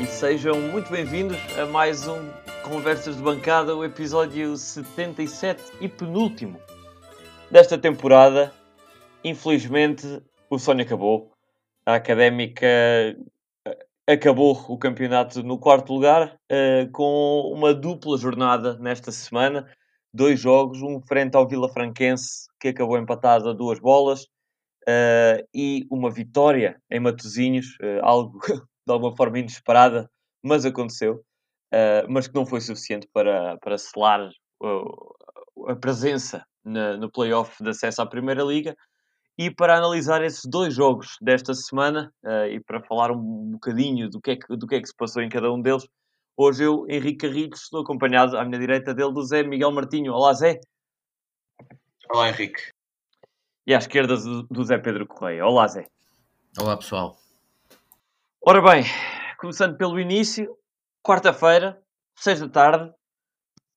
e sejam muito bem-vindos a mais um Conversas de Bancada, o episódio 77 e penúltimo desta temporada. Infelizmente, o sonho acabou. A Académica eh, acabou o campeonato no quarto lugar, uh, com uma dupla jornada nesta semana. Dois jogos, um frente ao Vila Franquense, que acabou empatado a duas bolas, uh, e uma vitória em Matosinhos, uh, algo de alguma forma inesperada, mas aconteceu, uh, mas que não foi suficiente para, para selar a presença na, no playoff de acesso à Primeira Liga. E para analisar esses dois jogos desta semana e para falar um bocadinho do que, é que, do que é que se passou em cada um deles, hoje eu, Henrique Carritos, estou acompanhado à minha direita dele do Zé Miguel Martinho. Olá, Zé. Olá, Henrique e à esquerda do Zé Pedro Correia. Olá, Zé. Olá, pessoal. Ora bem, começando pelo início, quarta-feira, seis da tarde.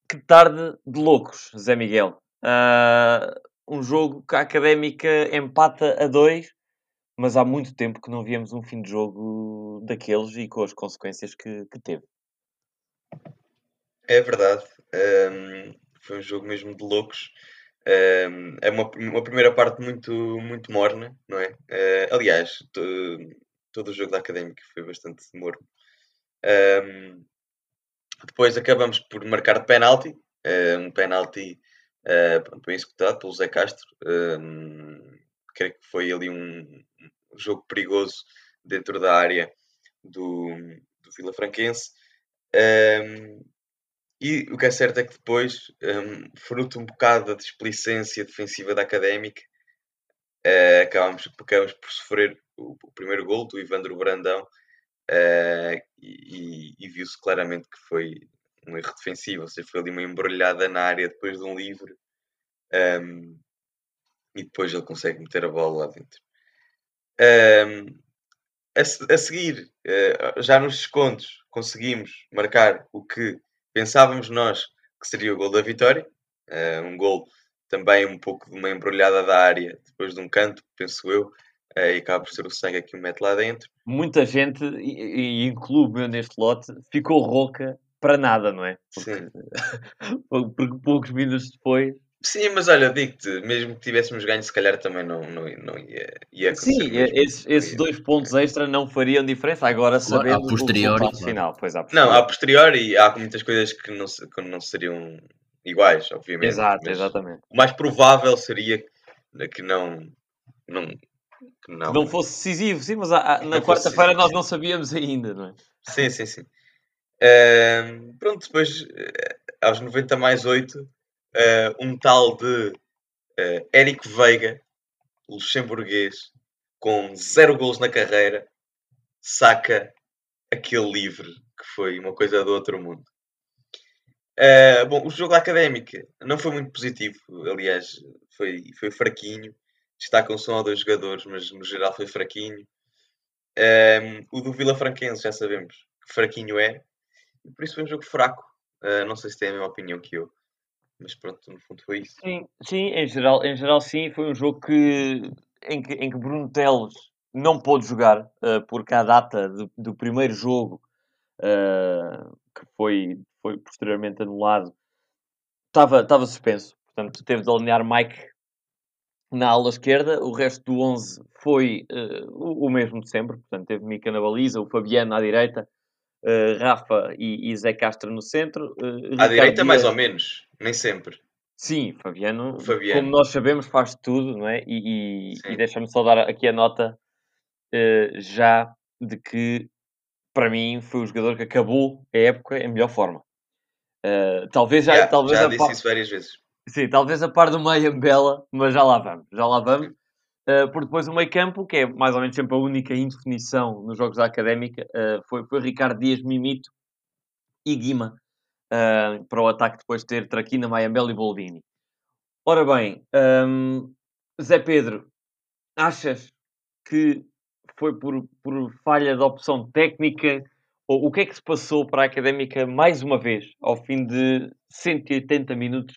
Que tarde de loucos, Zé Miguel. Uh, um jogo que a Académica empata a dois, mas há muito tempo que não víamos um fim de jogo daqueles e com as consequências que, que teve. É verdade. Um, foi um jogo mesmo de loucos é uma, uma primeira parte muito, muito morna, não é? Uh, aliás, todo o jogo da Académica foi bastante morno. Um, depois acabamos por marcar de penalti, uh, um penalti uh, bem executado pelo Zé Castro. Um, creio que foi ali um, um, jogo perigoso dentro da área do, do Vila Franquense. Um, e o que é certo é que depois, um, fruto um bocado da displicência defensiva da Académica, uh, acabamos, acabamos por sofrer o, primeiro gol do Ivandro Brandão uh, e, e viu-se claramente que foi um erro defensivo, ou seja, foi ali uma embrulhada na área depois de um livre um, e depois ele consegue meter a bola lá dentro. Um, a, a, seguir, uh, já nos descontos, conseguimos marcar o que Pensávamos nós que seria o gol da vitória, uh, um gol também um pouco de uma embrulhada da área, depois de um canto, penso eu, uh, e acaba por ser o sangue que o mete lá dentro. Muita gente, e, e incluo meu neste lote, ficou rouca para nada, não é? Porque, Sim. porque poucos minutos depois Sim, mas olha, digo-te, mesmo que tivéssemos ganho, se calhar também não, não, não ia, ia Sim, esses, esses dois pontos extra não fariam diferença. Agora sabendo a posteriori, o final. Pois, a posteriori. Não, a posteriori há muitas coisas que não, que não seriam iguais, obviamente. Exato, exatamente. O mais provável seria que não. não que não, não fosse decisivo, sim, mas na quarta-feira nós não sabíamos ainda, não é? Sim, sim, sim. Uh, pronto, depois, uh, aos 90 mais 8 uh, um tal de uh, Eric Veiga, luxemburguês, com zero gols na carreira, saca aquele livre que foi uma coisa do outro mundo. Uh, bom, o jogo académico não foi muito positivo, aliás, foi, foi fraquinho. Destacam-se um ou dois jogadores, mas no geral foi fraquinho. Um, o do Vila Franquense já sabemos que fraquinho é, por isso foi um jogo fraco. Uh, não sei se tem a mesma opinião que eu mas pronto, no fundo foi isso. Sim, sim em, geral, em geral sim, foi um jogo que, em, que, em que Bruno Teles não pôde jogar, uh, porque a data do, do primeiro jogo, uh, que foi, foi posteriormente anulado, estava suspenso. Portanto, teve de alinhar Mike na ala esquerda, o resto do 11 foi uh, o, o, mesmo de sempre. Portanto, teve Mica na baliza, o Fabiano à direita, uh, Rafa e, e, Zé Castro no centro. Uh, à direita, Dias... mais ou menos, nem sempre. Sim, Fabiano, Fabiano, como nós sabemos, faz tudo, não é? E, e, e deixa-me só dar aqui a nota já de que, para mim, foi o jogador que acabou a época em melhor forma. Talvez já, yeah, talvez já disse isso várias vezes. Sim, talvez a par do meio Bela, mas já lá vamos, já lá vamos. Uh, por depois o meio campo, que é mais ou menos sempre a única indefinição nos jogos da Académica, uh, foi, foi Ricardo Dias, Mimito e Guima, uh, para o ataque depois ter Traquina, Mayambel e Boldini. Ora bem, um, Zé Pedro, achas que foi por, por falha de opção técnica ou o que é que se passou para a Académica mais uma vez, ao fim de 180 minutos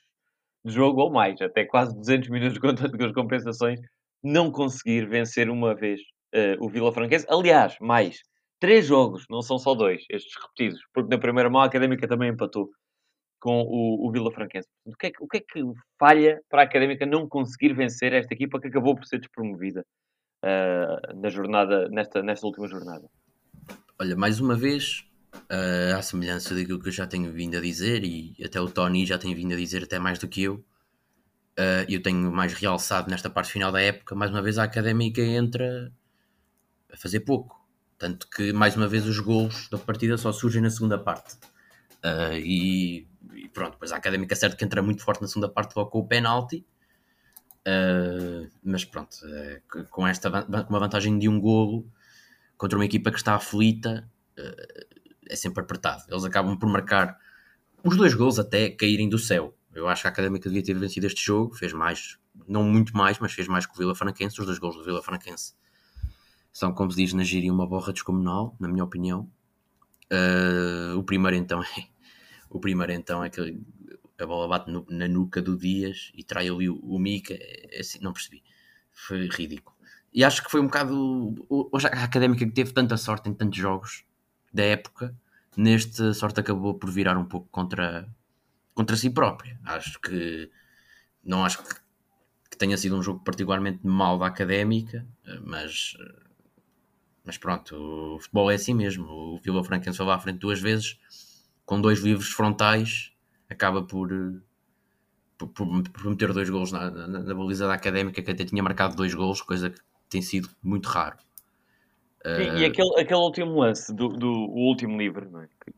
de jogo ou mais, até quase 200 minutos com as compensações, não conseguir vencer uma vez uh, o Vila Franquense. Aliás, mais, três jogos, não são só dois, estes repetidos, porque na primeira mão a Académica também empatou com o, o Vila Franquense. O que, é que, o que é que falha para a Académica não conseguir vencer esta equipa que acabou por ser despromovida uh, na jornada, nesta, nesta última jornada? Olha, mais uma vez, uh, à semelhança daquilo que eu já tenho vindo a dizer, e até o Tony já tem vindo a dizer até mais do que eu, uh, eu tenho mais realçado nesta parte final da época, mais uma vez a Académica entra a fazer pouco. Tanto que, mais uma vez, os gols da partida só surgem na segunda parte. Uh, e, e, pronto, pois a Académica certo que entra muito forte na segunda parte logo com o penalti. Uh, mas pronto, uh, com esta com uma vantagem de um golo contra uma equipa que está aflita, é sempre apertado. Eles acabam por marcar os dois gols até caírem do céu. Eu acho que a Académica devia ter vencido este jogo, fez mais, não muito mais, mas fez mais que o Vila Franquense. Os dois gols do Vila Franquense são, como se diz na gíria, uma borra descomunal, na minha opinião. Uh, o primeiro então é o primeiro então é que a bola bate no, na nuca do Dias e trai ali o, o Mica, é, assim, não percebi. Foi ridículo. E acho que foi um bocado. Hoje a académica que teve tanta sorte em tantos jogos da época, neste sorte acabou por virar um pouco contra, contra si própria. Acho que. Não acho que, que tenha sido um jogo particularmente mal da académica, mas mas pronto, o futebol é assim mesmo. O Vila Franquense foi lá à frente duas vezes, com dois livros frontais, acaba por, por, por meter dois golos na, na, na, baliza da Académica, que até tinha marcado dois golos, coisa que tem sido muito raro. E, uh... e aquele, aquele último lance do, do último livro, é? que,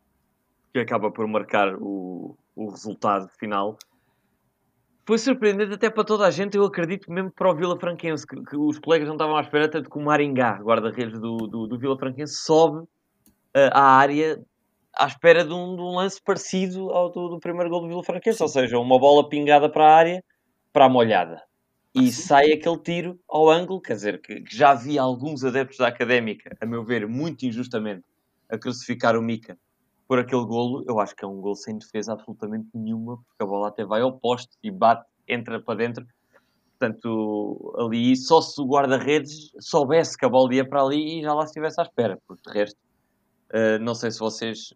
que, acaba por marcar o, o resultado final, foi surpreendente até para toda a gente, eu acredito mesmo para o Vila Franquense, que, que os colegas não estavam à espera, tanto que o Maringá, guarda-redes do, do, do, Vila Franquense, sobe uh, à área à espera de um, de um lance parecido ao do, do, primeiro gol do Vila Franquense, ou seja, uma bola pingada para a área, para a molhada. E sai aquele tiro ao ângulo, quer dizer, que, que já havia alguns adeptos da Académica, a meu ver, muito injustamente, a crucificar o Mica por aquele golo, eu acho que é um golo sem defesa absolutamente nenhuma, porque a bola até vai ao poste e bate, entra para dentro. Portanto, ali só se o guarda-redes soubesse que a bola ia para ali e já lá estivesse à espera, porque de resto, uh, não sei se vocês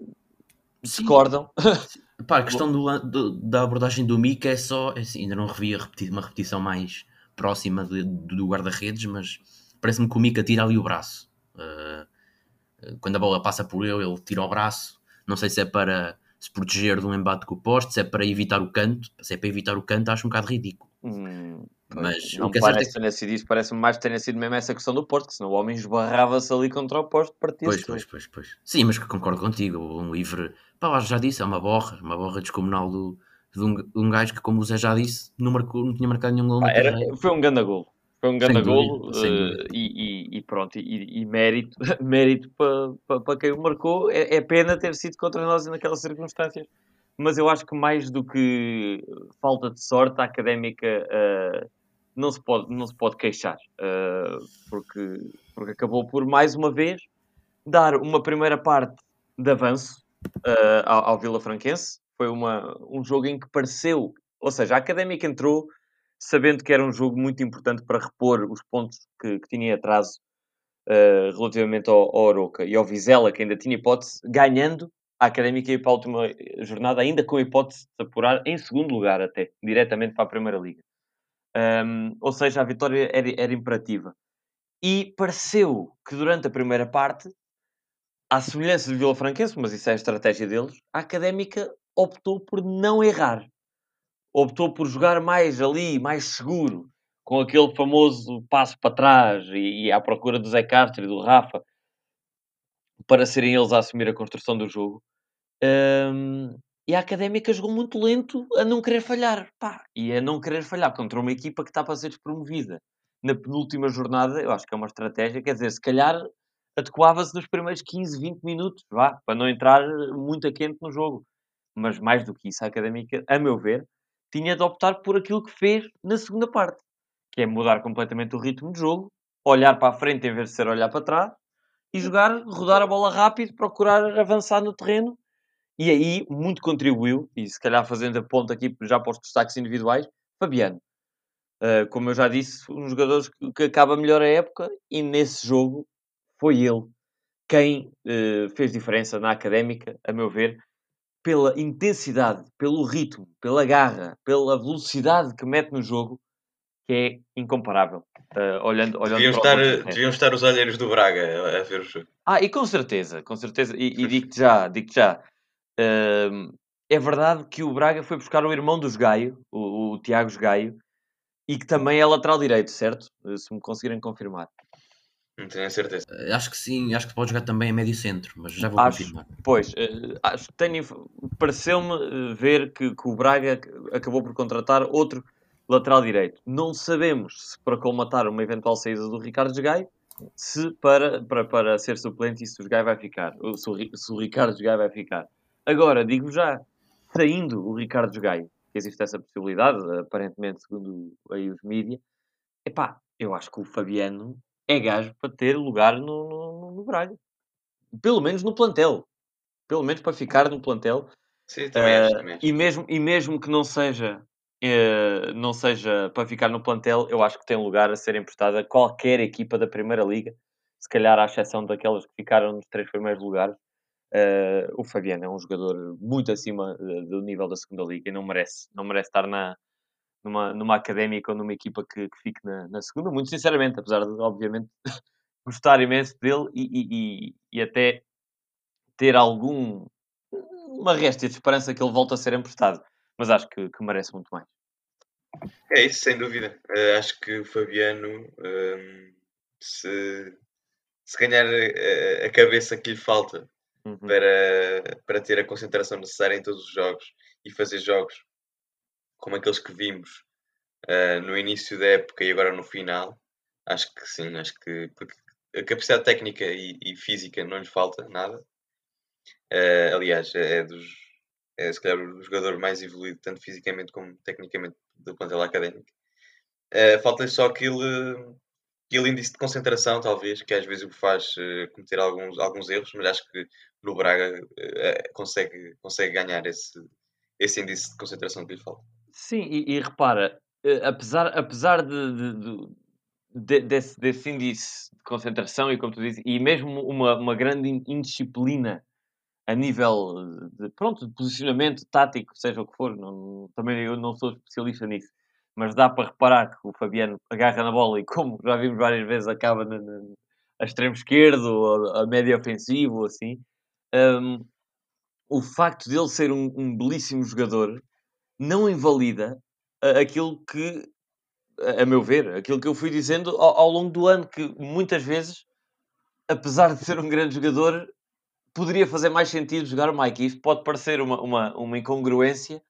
discordam. Pá, a questão do, do, da abordagem do Mika é só, é assim, ainda não revi repeti uma repetição mais próxima de, do guarda-redes, mas parece-me que o Mika tira ali o braço. Uh, quando a bola passa por ele, ele tira o braço não sei se é para se proteger de um embate com o poste, se é para evitar o canto. Se é para evitar o canto, acho um bocado ridículo. Hum, mas não o que é parece é... ter sido isso, parece mais ter sido mesmo essa questão do poste, que senão o homem esbarrava-se ali contra o poste partia pois, pois, pois, pois. Sim, mas que concordo contigo. Um livre, pá, já disse, é uma borra, uma borra descomunal do, de, um, de um gajo que, como o Zé já disse, não, marcou, não tinha marcado nenhum gol. Ah, era, foi um grande gol. Foi um grande golo uh, e, e, e, pronto, e, e mérito, mérito para pa, pa quem o marcou. É, é, pena ter sido contra nós naquelas circunstâncias, mas eu acho que mais do que falta de sorte, a académica uh, não, se pode, não se pode queixar, uh, porque, porque acabou por mais uma vez dar uma primeira parte de avanço ao, ao Vila Franquense. Foi uma, um jogo em que pareceu, ou seja, a académica entrou sabendo que era um jogo muito importante para repor os pontos que, que tinha atraso uh, relativamente ao, ao Oroca e ao Vizela, que ainda tinha hipótese, ganhando a Académica ir para a última jornada, ainda com a hipótese de apurar em segundo lugar até, diretamente para a Primeira Liga. Um, ou seja, a vitória era, era imperativa. E pareceu que durante a primeira parte, à semelhança de Vila Franquense, mas isso é a estratégia deles, a Académica optou por não errar optou por jogar mais ali, mais seguro, com aquele famoso passo para trás e, e à procura do Zé Castro e do Rafa, para serem eles a assumir a construção do jogo. Um, e a Académica jogou muito lento a não querer falhar. Pá, e a não querer falhar contra uma equipa que está para ser despromovida. Na penúltima jornada, eu acho que é uma estratégia, quer dizer, se calhar adequava-se nos primeiros 15, 20 minutos, vá, para não entrar muito a quente no jogo. Mas mais do que isso, a Académica, a meu ver, tinha de optar por aquilo que fez na segunda parte, que é mudar completamente o ritmo de jogo, olhar para a frente em vez de ser olhar para trás e jogar, rodar a bola rápido, procurar avançar no terreno. E aí muito contribuiu, e se calhar fazendo a ponta aqui já para os destaques individuais, Fabiano. Uh, como eu já disse, um dos jogadores que, que acaba melhor a época e nesse jogo foi ele quem uh, fez diferença na académica, a meu ver, pela intensidade, pelo ritmo, pela garra, pela velocidade que mete no jogo, que é incomparável. Uh, olhando, olhando deviam, estar, deviam estar os olheiros do Braga a, ver o jogo. Ah, e com certeza, com certeza. E, e digo-te já, digo já. Uh, é verdade que o Braga foi buscar o irmão dos Gaio, o, o Tiago Gaio, e que também é lateral direito, certo? Se me conseguirem confirmar. Não tenho a certeza. Uh, acho que sim, acho que pode jogar também a médio centro, mas já vou acho, confirmar. Pois, uh, acho, tenho, pareceu-me uh, ver que, que, o Braga acabou por contratar outro lateral direito. Não sabemos se para colmatar uma eventual saída do Ricardo Gai, se para, para, para ser suplente e se o Gai vai ficar, se o, se o Ricardo Gai vai ficar. Agora, digo já, saindo o Ricardo Gai, que existe essa possibilidade, aparentemente, segundo aí os mídias, epá, eu acho que o Fabiano é gajo para ter lugar no, no, no Braga. Pelo menos no plantel. Pelo menos para ficar no plantel. Sim, também, uh, acho, também acho. E, mesmo, e mesmo que não seja, uh, não seja para ficar no plantel, eu acho que tem lugar a ser emprestado a qualquer equipa da Primeira Liga. Se calhar, à exceção daquelas que ficaram nos três primeiros lugares. Uh, o Fabiano é um jogador muito acima do nível da segunda liga e não merece, não merece estar na, numa, numa académica ou numa equipa que, que fique na, na, segunda, muito sinceramente, apesar de, obviamente, gostar imenso dele e, e, e, até ter algum uma réstia de esperança que ele volte a ser emprestado, mas acho que, que merece muito mais. É isso, sem dúvida. Uh, acho que o Fabiano, um, ehm, se, se ganhar a, a, cabeça que lhe falta uhum. para, para ter a concentração necessária em todos os jogos e fazer jogos como aqueles que vimos uh, no início da época e agora no final, acho que sim, acho que porque a capacidade técnica e, e física não lhe falta nada. Uh, aliás, é dos é se calhar o jogador mais evoluído, tanto fisicamente como tecnicamente, do plantel académico. Uh, Falta-lhe só aquele, aquele índice de concentração, talvez, que às vezes o faz uh, cometer alguns, alguns erros, mas acho que no Braga uh, consegue, consegue ganhar esse, esse índice de concentração que lhe falta. Sim, e, e repara, eh, apesar, apesar de, de- de- desse, desse índice de concentração e como tu dizes, e mesmo uma, uma grande indisciplina a nível de, pronto, de posicionamento tático, seja o que for, não- também eu não sou especialista nisso, mas dá para reparar que o Fabiano agarra na bola e como já vimos várias vezes acaba na, na- a extremo esquerdo, a, a médio ofensivo, assim. Hum, o facto dele ser um, um belíssimo jogador não invalida aquilo que, a meu ver, aquilo que eu fui dizendo ao, ao longo do ano, que muitas vezes, apesar de ser um grande jogador, poderia fazer mais sentido jogar o Mike. Isto pode parecer uma, uma, uma incongruência,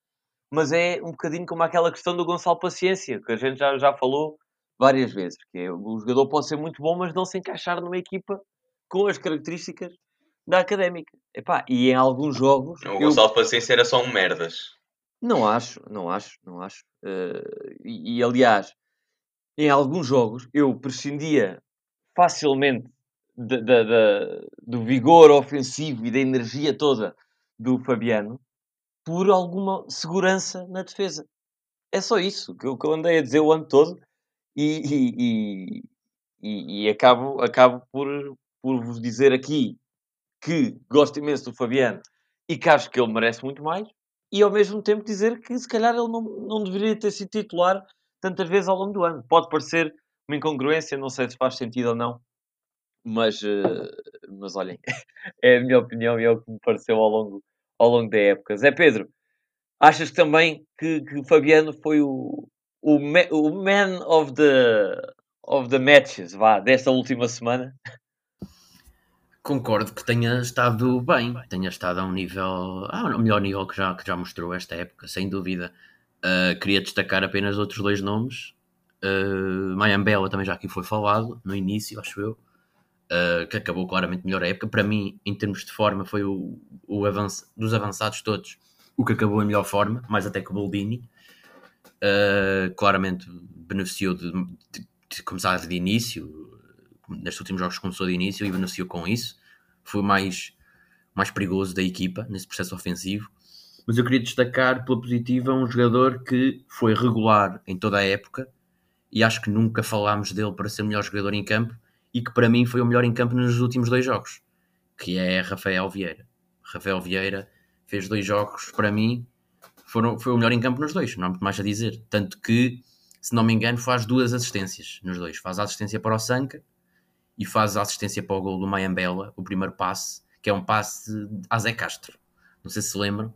mas é um bocadinho como aquela questão do Gonçalo Paciência, que a gente já, já falou várias vezes, que é, o jogador pode ser muito bom, mas não se encaixar numa equipa com as características da académica. Epá, e em alguns jogos. O Gonçalo eu... Paciência era só um merdas. Não acho, não acho, não acho. Uh, e, e, aliás, em alguns jogos eu prescindia facilmente de, de, de, do vigor ofensivo e da energia toda do Fabiano por alguma segurança na defesa. É só isso que eu, que eu andei a dizer o ano todo e, e, e, acabo, acabo por, por vos dizer aqui que gosto imenso do Fabiano e que acho que ele merece muito mais, e ao mesmo tempo dizer que se calhar ele não, não deveria ter sido titular tantas vezes ao longo do ano. Pode parecer uma incongruência, não sei se faz sentido ou não, mas, uh, mas olhem, é a minha opinião e é o que me pareceu ao longo, ao longo da época. Zé Pedro, achas também que, que Fabiano foi o, o, o man of the, of the matches, vá, desta última semana? Concordo que tenha estado bem, tenha estado a um nível, ah, o melhor nível que já, que já mostrou esta época, sem dúvida. Uh, queria destacar apenas outros dois nomes. Uh, Mayambela também já aqui foi falado no início, acho eu, uh, que acabou claramente melhor a época. Para mim, em termos de forma, foi o, o avanço, dos avançados todos o que acabou em melhor forma, mais até que o Boldini. Uh, claramente beneficiou de, de, de começar de início, nestes últimos jogos começou de início e beneficiou com isso. Foi mais, mais perigoso da equipa nesse processo ofensivo. Mas eu queria destacar pela positiva um jogador que foi regular em toda a época e acho que nunca falámos dele para ser o melhor jogador em campo e que para mim foi o melhor em campo nos últimos dois jogos, que é Rafael Vieira. Rafael Vieira fez dois jogos, para mim, foram, foi o melhor em campo nos dois, não há muito mais a dizer. Tanto que, se não me engano, faz duas assistências nos dois. Faz a assistência para o Sanca e faz a assistência para o gol do Mayambela, o primeiro passe, que é um passe a Zé Castro. Não sei se se lembram,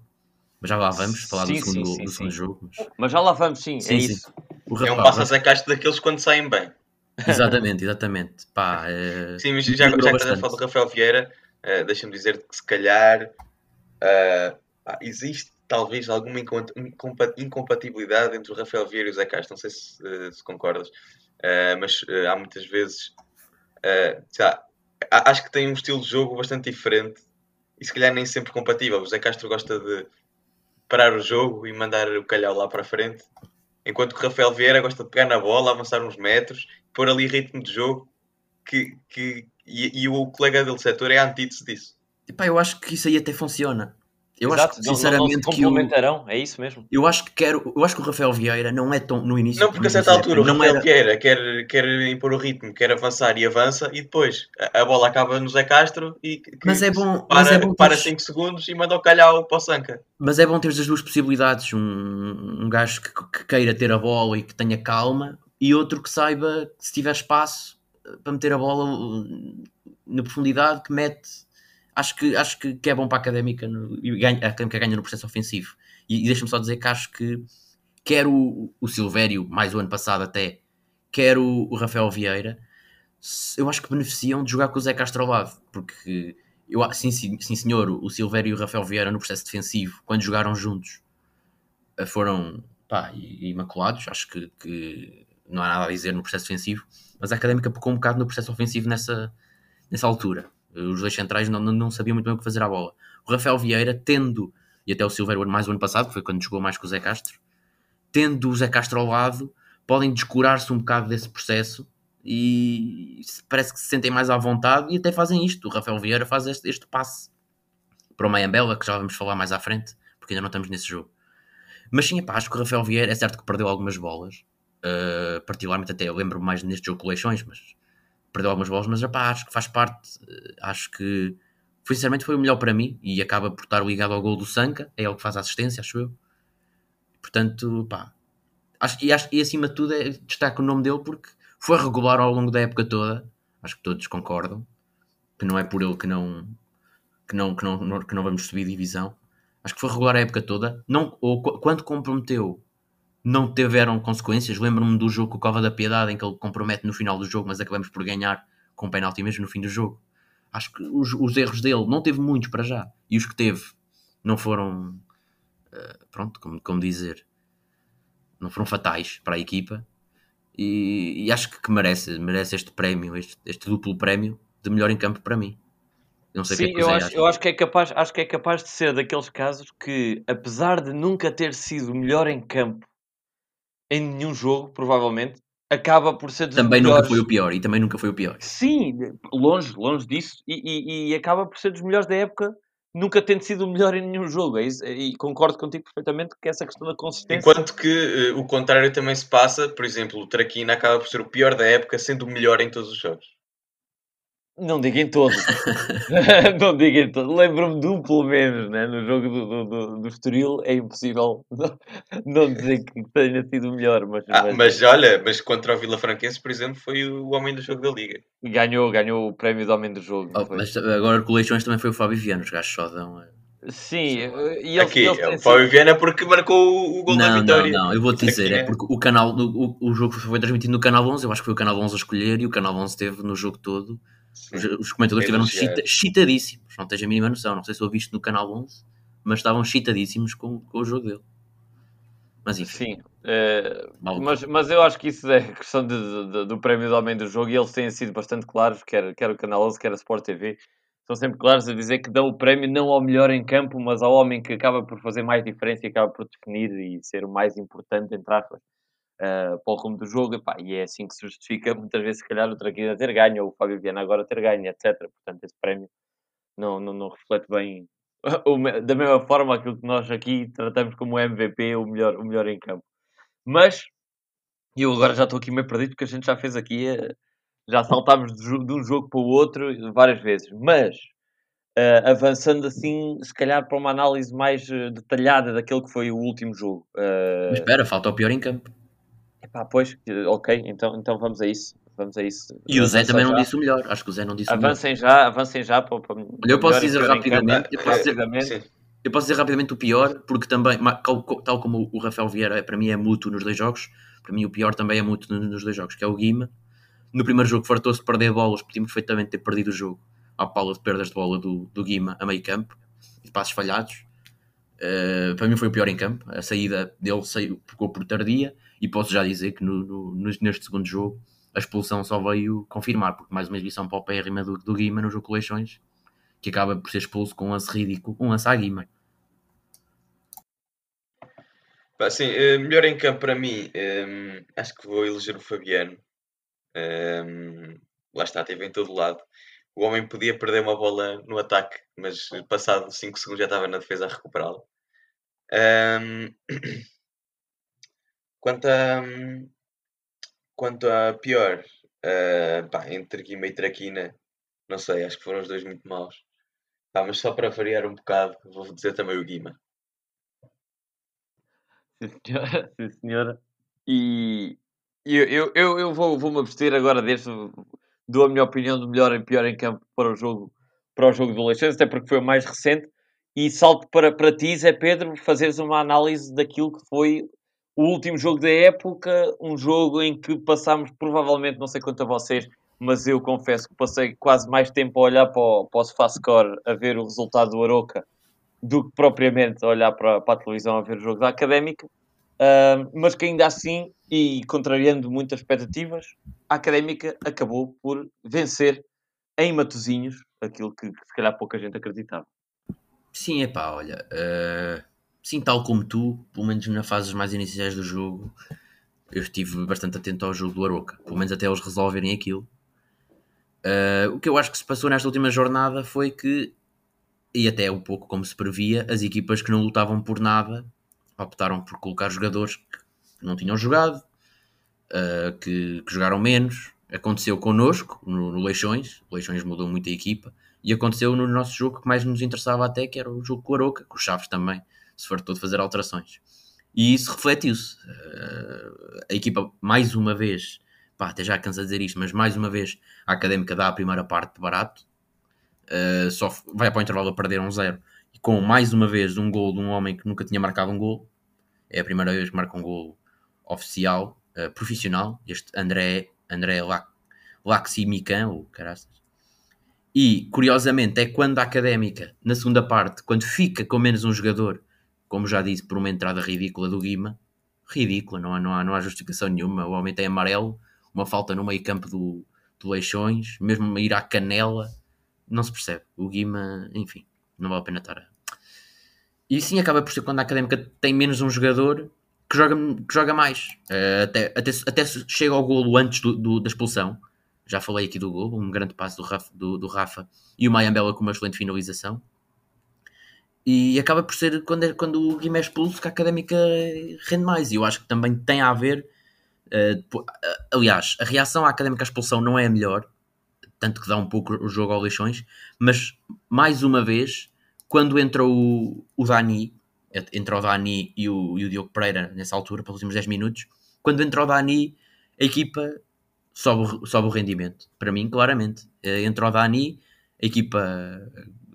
mas já lá vamos falar Sim, do segundo, sim, sim, do segundo sim. jogo. mas- Mas já lá vamos, sim, Sim, é sim. isso. O É um passo a Zé Castro daqueles quando saem bem. Exatamente, exatamente. Pá, eh, Sim, mas já, já que estás a falar do Rafael Vieira, eh, deixa-me dizer que se calhar ah, existe talvez alguma incom- incompa- incompatibilidade entre o Rafael Vieira e o Zé Castro. Não sei se, eh, se concordas, Eh, mas há muitas vezes. Sei lá, acho que tem um estilo de jogo bastante diferente e se calhar nem sempre compatível. O Zé Castro gosta de parar o jogo e mandar o calhau lá para frente, enquanto que o Rafael Vieira gosta de pegar na bola, avançar uns metros, pôr ali ritmo de jogo que, que, e, e o colega dele setor é a antítese disso. E eu acho que isso aí até funciona. Eu Exato, acho que, não- não- sinceramente, não se que o, complementarão, é isso mesmo. eu acho que quero, eu acho que o Rafael Vieira não é tão no início. Não, porque a certa altura o Rafael era- Vieira quer, quer impor o ritmo, quer avançar e avança, e depois a, a bola acaba no Zé Castro e que Mas é bom, para, mas é bom para teres- 5 segundos e manda o calhau para o Sanca. Mas é bom ter as duas possibilidades. Um, um gajo que, que queira ter a bola e que tenha calma, e outro que saiba que se tiver espaço eh, para meter a bola uh, na profundidade, que mete. Acho que, acho que, que é bom para a académica no- e ganha, a académica ganha no processo ofensivo. E, e deixa-me só dizer que acho que quer o, Silvério, mais o ano passado até, quer o, Rafael Vieira, eu acho que beneficiam de jogar com o Zé Castro ao lado, porque eu, sim, sim, sim senhor, o Silvério e o Rafael Vieira no processo defensivo, quando jogaram juntos, eh, foram pá, imaculados, acho que, que não há nada a dizer no processo defensivo, mas a Académica pecou um bocado no processo ofensivo nessa, nessa altura. Os dois centrais não, não, sabiam muito bem o que fazer à bola. O Rafael Vieira, tendo, e até o Silvério mais o ano passado, que foi quando jogou mais com o Zé Castro, tendo o Zé Castro ao lado, podem descurar-se um bocado desse processo e parece que se sentem mais à vontade e até fazem isto. O Rafael Vieira faz este, este passe para o Mayambela, que já vamos falar mais à frente, porque ainda não estamos nesse jogo. Mas sim, epá, acho que o Rafael Vieira é certo que perdeu algumas bolas, uh, particularmente até eu lembro mais neste jogo Leixões, mas perdeu algumas bolas, mas epá, acho que faz parte, uh, acho que foi, sinceramente foi o melhor para mim e acaba por estar ligado ao gol do Sanca, é ele que faz a assistência, acho eu. Portanto, pá, acho, e, acho, e acima de tudo é, destaco o nome dele porque foi regular ao longo da época toda, acho que todos concordam, que não é por ele que não, que não, que não, que não vamos subir divisão. Acho que foi regular a época toda. Não, ou, qu- quando comprometeu, não tiveram consequências. Lembro-me do jogo com o Cova da Piedade, em que ele compromete no final do jogo, mas acabamos por ganhar com um penalti mesmo no fim do jogo. Acho que os, os erros dele não teve muitos para já. E os que teve não foram, eh, pronto, como, como dizer, não foram fatais para a equipa. E, e acho que, que merece, merece este prémio, este, este duplo prémio de melhor em campo para mim. Não sei que é Sim, que o eu Zé acho, acha. eu acho que é capaz, acho que é capaz de ser daqueles casos que, apesar de nunca ter sido melhor em campo em nenhum jogo, provavelmente, acaba por ser dos Também melhores. nunca foi o pior, e também nunca foi o pior. Sim, longe, longe disso, e, e- e acaba por ser dos melhores da época, nunca tendo sido o melhor em nenhum jogo. É isso, e concordo contigo perfeitamente que essa questão da consistência. Enquanto que eh, o contrário também se passa, por exemplo, o Traquina acaba por ser o pior da época, sendo o melhor em todos os jogos. Não diga em todos. não diga em todos. Lembro-me de um, pelo menos, né? no jogo do, do, do, do Estoril. É impossível não, não dizer que tenha sido o melhor, mas, Ah, mas mas olha, mas contra o Vila Franquense, por exemplo, foi o homem do jogo da Liga. ganhou, ganhou o prémio de homem do jogo. não Oh, mas agora com Leixões também foi o Fábio Viana, os gajos só dão. eh, Sim, e eles, Aqui, eles é o Fábio Viana porque marcou o, gol da Não, não, vitória. não, eu vou-te dizer, Aqui é é- porque o canal, o, o jogo foi transmitido no Canal 11, eu acho que foi o Canal 11 a escolher e o Canal 11 teve no jogo todo. Os, os comentadores estiveram chita, chitadíssimos, não tens a mínima noção, não sei se ouviste no Canal 11, mas estavam chitadíssimos com, com o jogo dele. Mas enfim, Sim, que mas, mas eu acho que isso é questão de- de- do prémio de homem do jogo e eles têm sido bastante claros, quer, quer o Canal 11, quer a Sport TV, são sempre claros a dizer que dão o prémio não ao melhor em campo, mas ao homem que acaba por fazer mais diferença e acaba por definir e ser o mais importante, entre aspas, eh, para o rumo do jogo. Epá, e é assim que se justifica, muitas vezes, se calhar, o Traquina ter ganho, ou o Fábio Viana agora ter ganho, etc. Portanto, esse prémio não, não, não reflete bem, da mesma forma, aquilo que nós aqui tratamos como MVP, o melhor, o melhor em campo. Mas, e eu agora já estou aqui meio perdido porque a gente já fez aqui, eh, já saltámos de, um jogo para o outro várias vezes. Mas, Uh, avançando assim, se calhar para uma análise mais uh, detalhada daquele que foi o último jogo. Uh... Mas espera, falta o pior em campo. Epá, pois, ok, então, então vamos a isso. Vamos a isso. E o Zé também já. não disse o melhor. Acho que o Zé não disse avancem o melhor. Já, avancem já. Para, para Olha, eu posso dizer rapidamente. Eu posso dizer, eu posso dizer rapidamente o pior, porque também, tal como o Rafael Vieira, para mim é mútuo nos dois jogos. Para mim o pior também é mútuo nos dois jogos, que é o Guima. No primeiro jogo fartou-se de perder bolas, podíamos perfeitamente ter perdido o jogo à pala de perdas de bola do, do Guima a meio campo e passos falhados. Uh, para mim foi o pior em campo. A saída dele saiu, ficou por tardia e posso já dizer que no, no, neste segundo jogo a expulsão só veio confirmar, porque mais uma exibição para o pérrima do, do Guima no jogo de Leixões, que acaba por ser expulso com um lance ridículo, um lance à Guima. Sim, eh, melhor em campo para mim, eh, acho que vou eleger o Fabiano. Um, lá está, teve em todo lado. O homem podia perder uma bola no ataque, mas passado 5 segundos já estava na defesa a recuperá-la. quanto a, quanto a pior, uh, pá, entre Guima e Traquina, não sei, acho que foram os dois muito maus. Pá, mas só para variar um bocado, vou dizer também o Guima. Sim, senhora. Sim, senhora. E eu, eu, eu, vou, vou-me abster agora deste. Dou a minha opinião do melhor e pior em campo para o jogo, para o jogo do Leixões, até porque foi o mais recente. E salto para, para ti, Zé Pedro, fazeres uma análise daquilo que foi o último jogo da época, um jogo em que passámos provavelmente, não sei quanto a vocês, mas eu confesso que passei quase mais tempo a olhar para o, para o SofaScore a ver o resultado do Aroca do que propriamente a olhar para, para a televisão a ver o jogo da Académica. Uh, mas que ainda assim, e contrariando muitas expectativas, a Académica acabou por vencer em Matozinhos aquilo que, que se calhar pouca gente acreditava. Sim, é pá, olha, uh, sim, tal como tu, pelo menos nas fases mais iniciais do jogo, eu estive bastante atento ao jogo do Aroca, pelo menos até eles resolverem aquilo. Uh, o que eu acho que se passou nesta última jornada foi que, e até um pouco como se previa, as equipas que não lutavam por nada optaram por colocar jogadores que não tinham jogado, uh, que, que, jogaram menos. Aconteceu connosco no, no, Leixões, o Leixões mudou muito a equipa, e aconteceu no nosso jogo que mais nos interessava até, que era o jogo com o Aroca, com os Chaves também, se for todo fazer alterações. E isso refletiu-se. Uh, a equipa, mais uma vez, pá, até já cansa de dizer isto, mas mais uma vez a Académica dá a primeira parte de barato, uh, só vai para o intervalo a perder um zero com mais uma vez um gol de um homem que nunca tinha marcado um gol. É a primeira vez que marca um gol oficial, uh, profissional, este André, André Laximican, ou caraças. E, curiosamente, é quando a Académica, na segunda parte, quando fica com menos um jogador, como já disse, por uma entrada ridícula do Guima, ridícula, não há, não há, não há justificação nenhuma, o homem tem amarelo, uma falta no meio campo do, do Leixões, mesmo ir à canela, não se percebe. O Guima, enfim, não vale a pena estar e sim, acaba por ser quando a académica tem menos um jogador que joga, que joga mais. Uh, até, até, até chega ao golo antes do, do, da expulsão. Já falei aqui do golo, um grande passo do Rafa, do, do Rafa e o Mayambela com uma excelente finalização. E acaba por ser quando, é, quando o Guimé é expulso que a académica rende mais. E eu acho que também tem a ver. Uh, aliás, a reação à académica à expulsão não é a melhor, tanto que dá um pouco o jogo ao lixões, mas mais uma vez quando entrou o, o Dani, entrou o Dani e o, e o Diogo Pereira nessa altura, pelos últimos 10 minutos, quando entrou o Dani, a equipa sobe, sobe o rendimento. Para mim, claramente. Eh, entrou o Dani, a equipa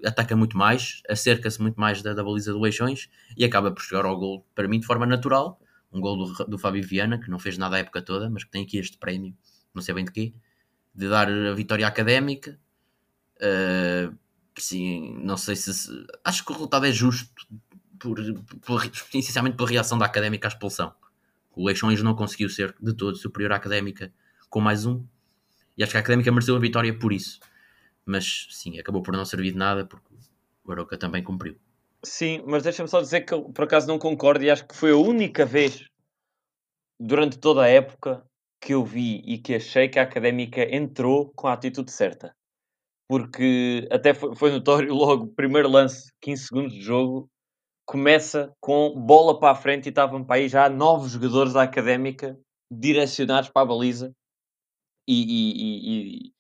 ataca muito mais, acerca-se muito mais da, da baliza do Leixões e acaba por chegar ao gol, para mim, de forma natural. Um gol do, do Fábio Viana, que não fez nada a época toda, mas que tem aqui este prémio, não sei bem de quê, de dar a vitória académica. Uh, sim, não sei se. Acho que o resultado é justo, por, por, essencialmente pela reação da académica à expulsão. O Leixões não conseguiu ser de todo superior à académica com mais um, e acho que a académica mereceu a vitória por isso. Mas sim, acabou por não servir de nada, porque o Aroca também cumpriu. Sim, mas deixa-me só dizer que eu por acaso não concordo e acho que foi a única vez durante toda a época que eu vi e que achei que a académica entrou com a atitude certa porque até foi, foi notório logo, primeiro lance, 15 segundos de jogo, começa com bola para a frente e estavam para aí já nove jogadores da académica direcionados para a baliza e, e, e,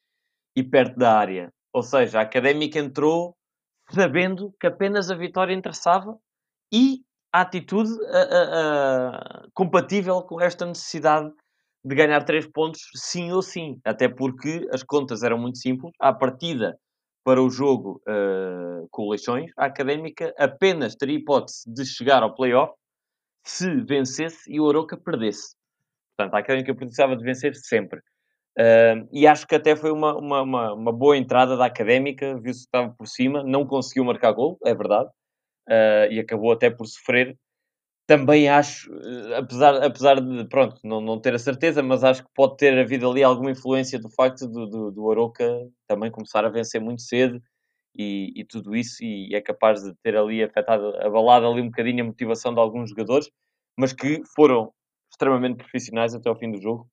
e, perto da área. Ou seja, a académica entrou sabendo que apenas a vitória interessava e a atitude a, a, a, compatível com esta necessidade de ganhar três pontos, sim ou sim. Até porque as contas eram muito simples. À partida para o jogo uh, com o Leixões, a Académica apenas teria hipótese de chegar ao playoff se vencesse e o Oroca perdesse. Portanto, a Académica precisava de vencer sempre. Uh, e acho que até foi uma, uma, uma, uma boa entrada da Académica, viu-se que estava por cima, não conseguiu marcar gol, é verdade, uh, e acabou até por sofrer. Também acho, uh, apesar, apesar de, pronto, não, não ter a certeza, mas acho que pode ter havido ali alguma influência do facto do, do, do Aroca também começar a vencer muito cedo e, e, tudo isso, e é capaz de ter ali afetado, abalado ali um bocadinho a motivação de alguns jogadores, mas que foram extremamente profissionais até ao fim do jogo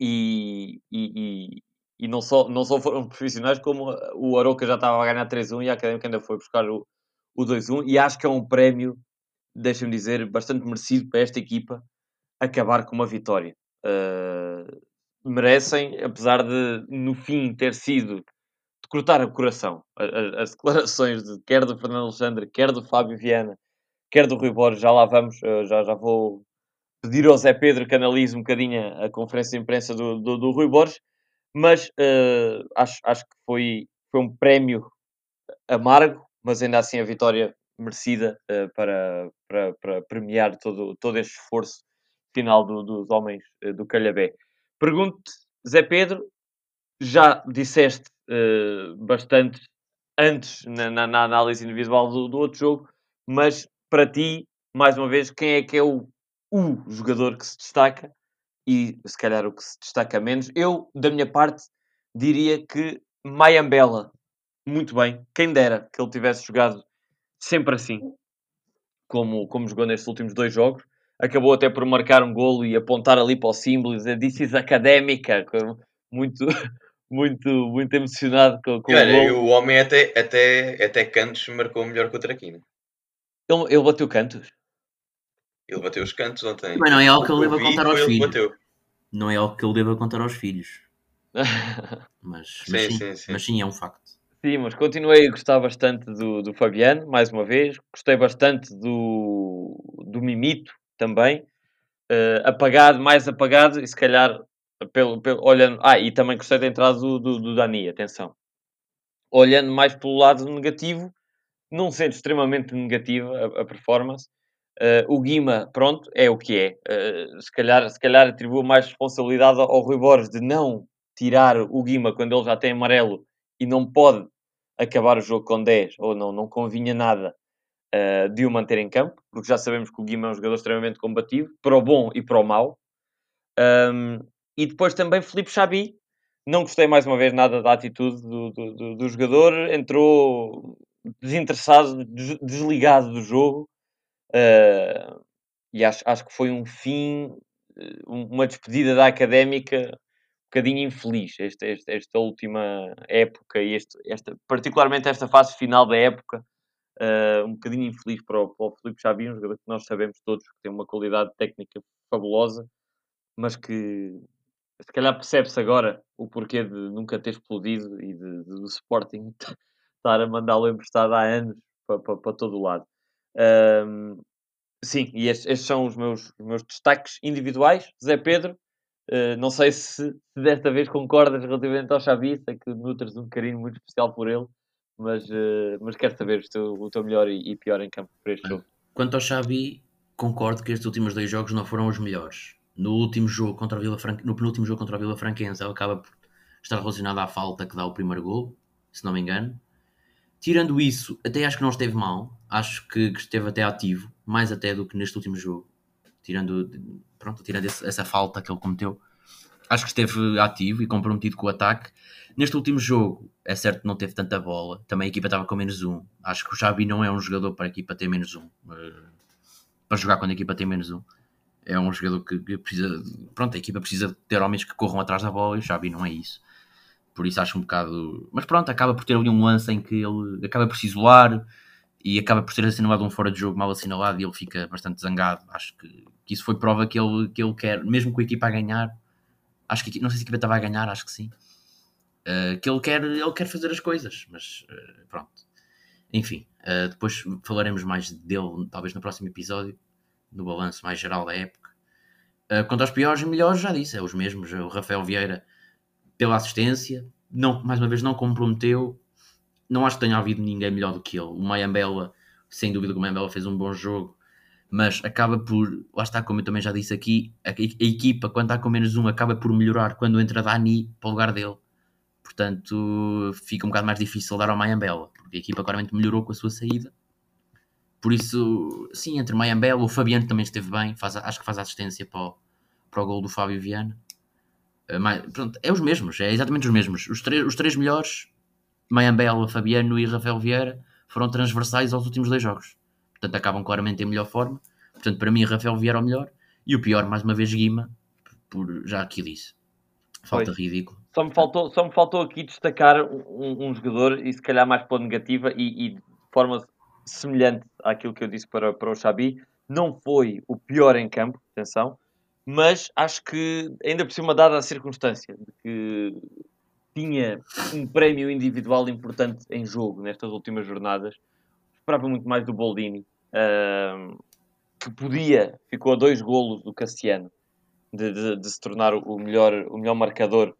e, e, e, não, só, não só foram profissionais, como o Aroca já estava a ganhar 3-1 e a Académica ainda foi buscar o, o 2-1. E acho que é um prémio, deixa-me dizer, bastante merecido para esta equipa acabar com uma vitória. Uh, merecem, apesar de no fim ter sido de cortar o coração. As, as declarações de, quer do Fernando Alexandre, quer do Fábio Viana, quer do Rui Borges, já lá vamos, uh, já, já vou pedir ao Zé Pedro que analise um bocadinho a conferência de imprensa do, do, do Rui Borges, mas uh, acho, acho que foi, foi um prémio amargo, mas ainda assim a vitória merecida uh, para, para, para, premiar todo, todo este esforço final do, dos homens uh, do Calhabé. Pergunto-te, Zé Pedro, já disseste bastante antes na, na, na, análise individual do, do outro jogo, mas para ti, mais uma vez, quem é que é o o jogador que se destaca e se calhar o que se destaca menos. Eu, da minha parte, diria que Mayambela, muito bem, quem dera que ele tivesse jogado sempre assim, como, como jogou nestes últimos dois jogos. Acabou até por marcar um golo e apontar ali para o símbolo e dizer This is académica, muito, muito, muito emocionado com, com Olha, o, o homem até, até, até Cantos marcou melhor que o Traquina. Ele, ele bateu Cantos? Ele bateu os cantos ontem. Mas não é algo que ele deva contar aos filhos. Não é algo que ele deva contar aos filhos. mas, sim, mas, sim, sim, sim, mas sim, é um facto. Sim, mas continuei a gostar bastante do, do Fabiano, mais uma vez. Gostei bastante do, do Mimito também. Uh, apagado, mais apagado, e se calhar pelo, pelo, olhando. Ah, e também gostei da entrada do, do, do Dani, atenção. Olhando mais pelo lado negativo, não sendo extremamente negativa a, a performance, Uh, o Guima, pronto, é o que é. Uh, se, calhar, se calhar atribuo mais responsabilidade ao Rui Borges de não tirar o Guima quando ele já tem amarelo e não pode acabar o jogo com 10, ou não, não convinha nada uh, de o manter em campo, porque já sabemos que o Guima é um jogador extremamente combativo, para o bom e para o mau. Um, e depois também Felipe Xabi, não gostei mais uma vez nada da atitude do, do, do, do jogador, entrou desinteressado, desligado do jogo. Uh, e acho, acho que foi um fim, eh, uma despedida da académica um bocadinho infeliz, esta, esta, esta última época e este, esta, particularmente esta fase final da época, uh, um bocadinho infeliz para o, para o Filipe um jogador que nós sabemos todos que tem uma qualidade técnica fabulosa, mas que se calhar percebe-se agora o porquê de nunca ter explodido e de, de, do Sporting estar a mandá-lo emprestado há anos para, para, para todo o lado. Um, sim, e estes, estes, são os meus, os meus destaques individuais. Zé Pedro, uh, não sei se, se, desta vez concordas relativamente ao Xavi, sei que nutres um carinho muito especial por ele, mas, uh, mas quero saber o teu, o teu melhor e, e, pior em campo para este jogo. Quanto ao Xavi, concordo que estes últimos dois jogos não foram os melhores. No último jogo contra o Vila Fran... no penúltimo jogo contra o Vila Franquense, ele acaba por estar relacionado à falta que dá o primeiro gol, se não me engano. Tirando isso, até acho que não esteve mal. Acho que, que esteve até ativo, mais até do que neste último jogo. Tirando, pronto, tirando esse, essa falta que ele cometeu. Acho que esteve ativo e comprometido com o ataque. Neste último jogo, é certo que não teve tanta bola. Também a equipa estava com menos um. Acho que o Xabi não é um jogador para a equipa ter menos um. Eh, para jogar quando a equipa tem menos um. É um jogador que, que precisa. Pronto, a equipa precisa ter homens que corram atrás da bola e o Xabi não é isso por isso acho um bocado. Mas pronto, acaba por ter ali um lance em que ele acaba por se isolar e acaba por ter assinalado um fora de jogo mal assinalado e ele fica bastante zangado. Acho que, que isso foi prova que ele, que ele quer, mesmo com a equipa a ganhar, acho que não sei se a equipa estava a ganhar, acho que sim. Uh, que ele quer, ele quer fazer as coisas, mas uh, pronto. enfim, uh, depois falaremos mais dele, talvez no próximo episódio, no balanço mais geral da época. Quanto aos piores e melhores, já disse, é os mesmos. O Rafael Vieira, pela assistência, não, mais uma vez não comprometeu. Não acho que tenha havido ninguém melhor do que ele. O Mayambela, sem dúvida que o Mayambela fez um bom jogo, mas acaba por, lá está, como eu também já disse aqui, a, a equipa, quando está com menos um, acaba por melhorar quando entra Dani para o lugar dele. Portanto, fica um bocado mais difícil dar ao Mayambela, porque a equipa claramente melhorou com a sua saída. Por isso, sim, entre Mayambela, o Fabiano também esteve bem, faz, acho que faz assistência para o, para o gol do Fábio Viana. Uh, mas, pronto, é os mesmos, é exatamente os mesmos. Os, três, os três melhores, Mayambela, Fabiano e Rafael Vieira, foram transversais aos últimos dois jogos. Portanto, acabam claramente em melhor forma. Portanto, para mim, Rafael Vieira é o melhor. E o pior, mais uma vez, Guima, por já aqui disse. Falta pois. ridículo. Só me faltou, só me faltou aqui destacar um, um jogador, e se calhar mais pela negativa, e, e, de forma semelhante àquilo que eu disse para, para o Xabi, não foi o pior em campo, atenção, mas acho que, ainda por cima, dada a circunstância de que tinha um prémio individual importante em jogo nestas últimas jornadas, esperava muito mais do Boldini, uh, que podia, ficou a dois golos do Cassiano, de, de, de, se tornar o melhor, o melhor marcador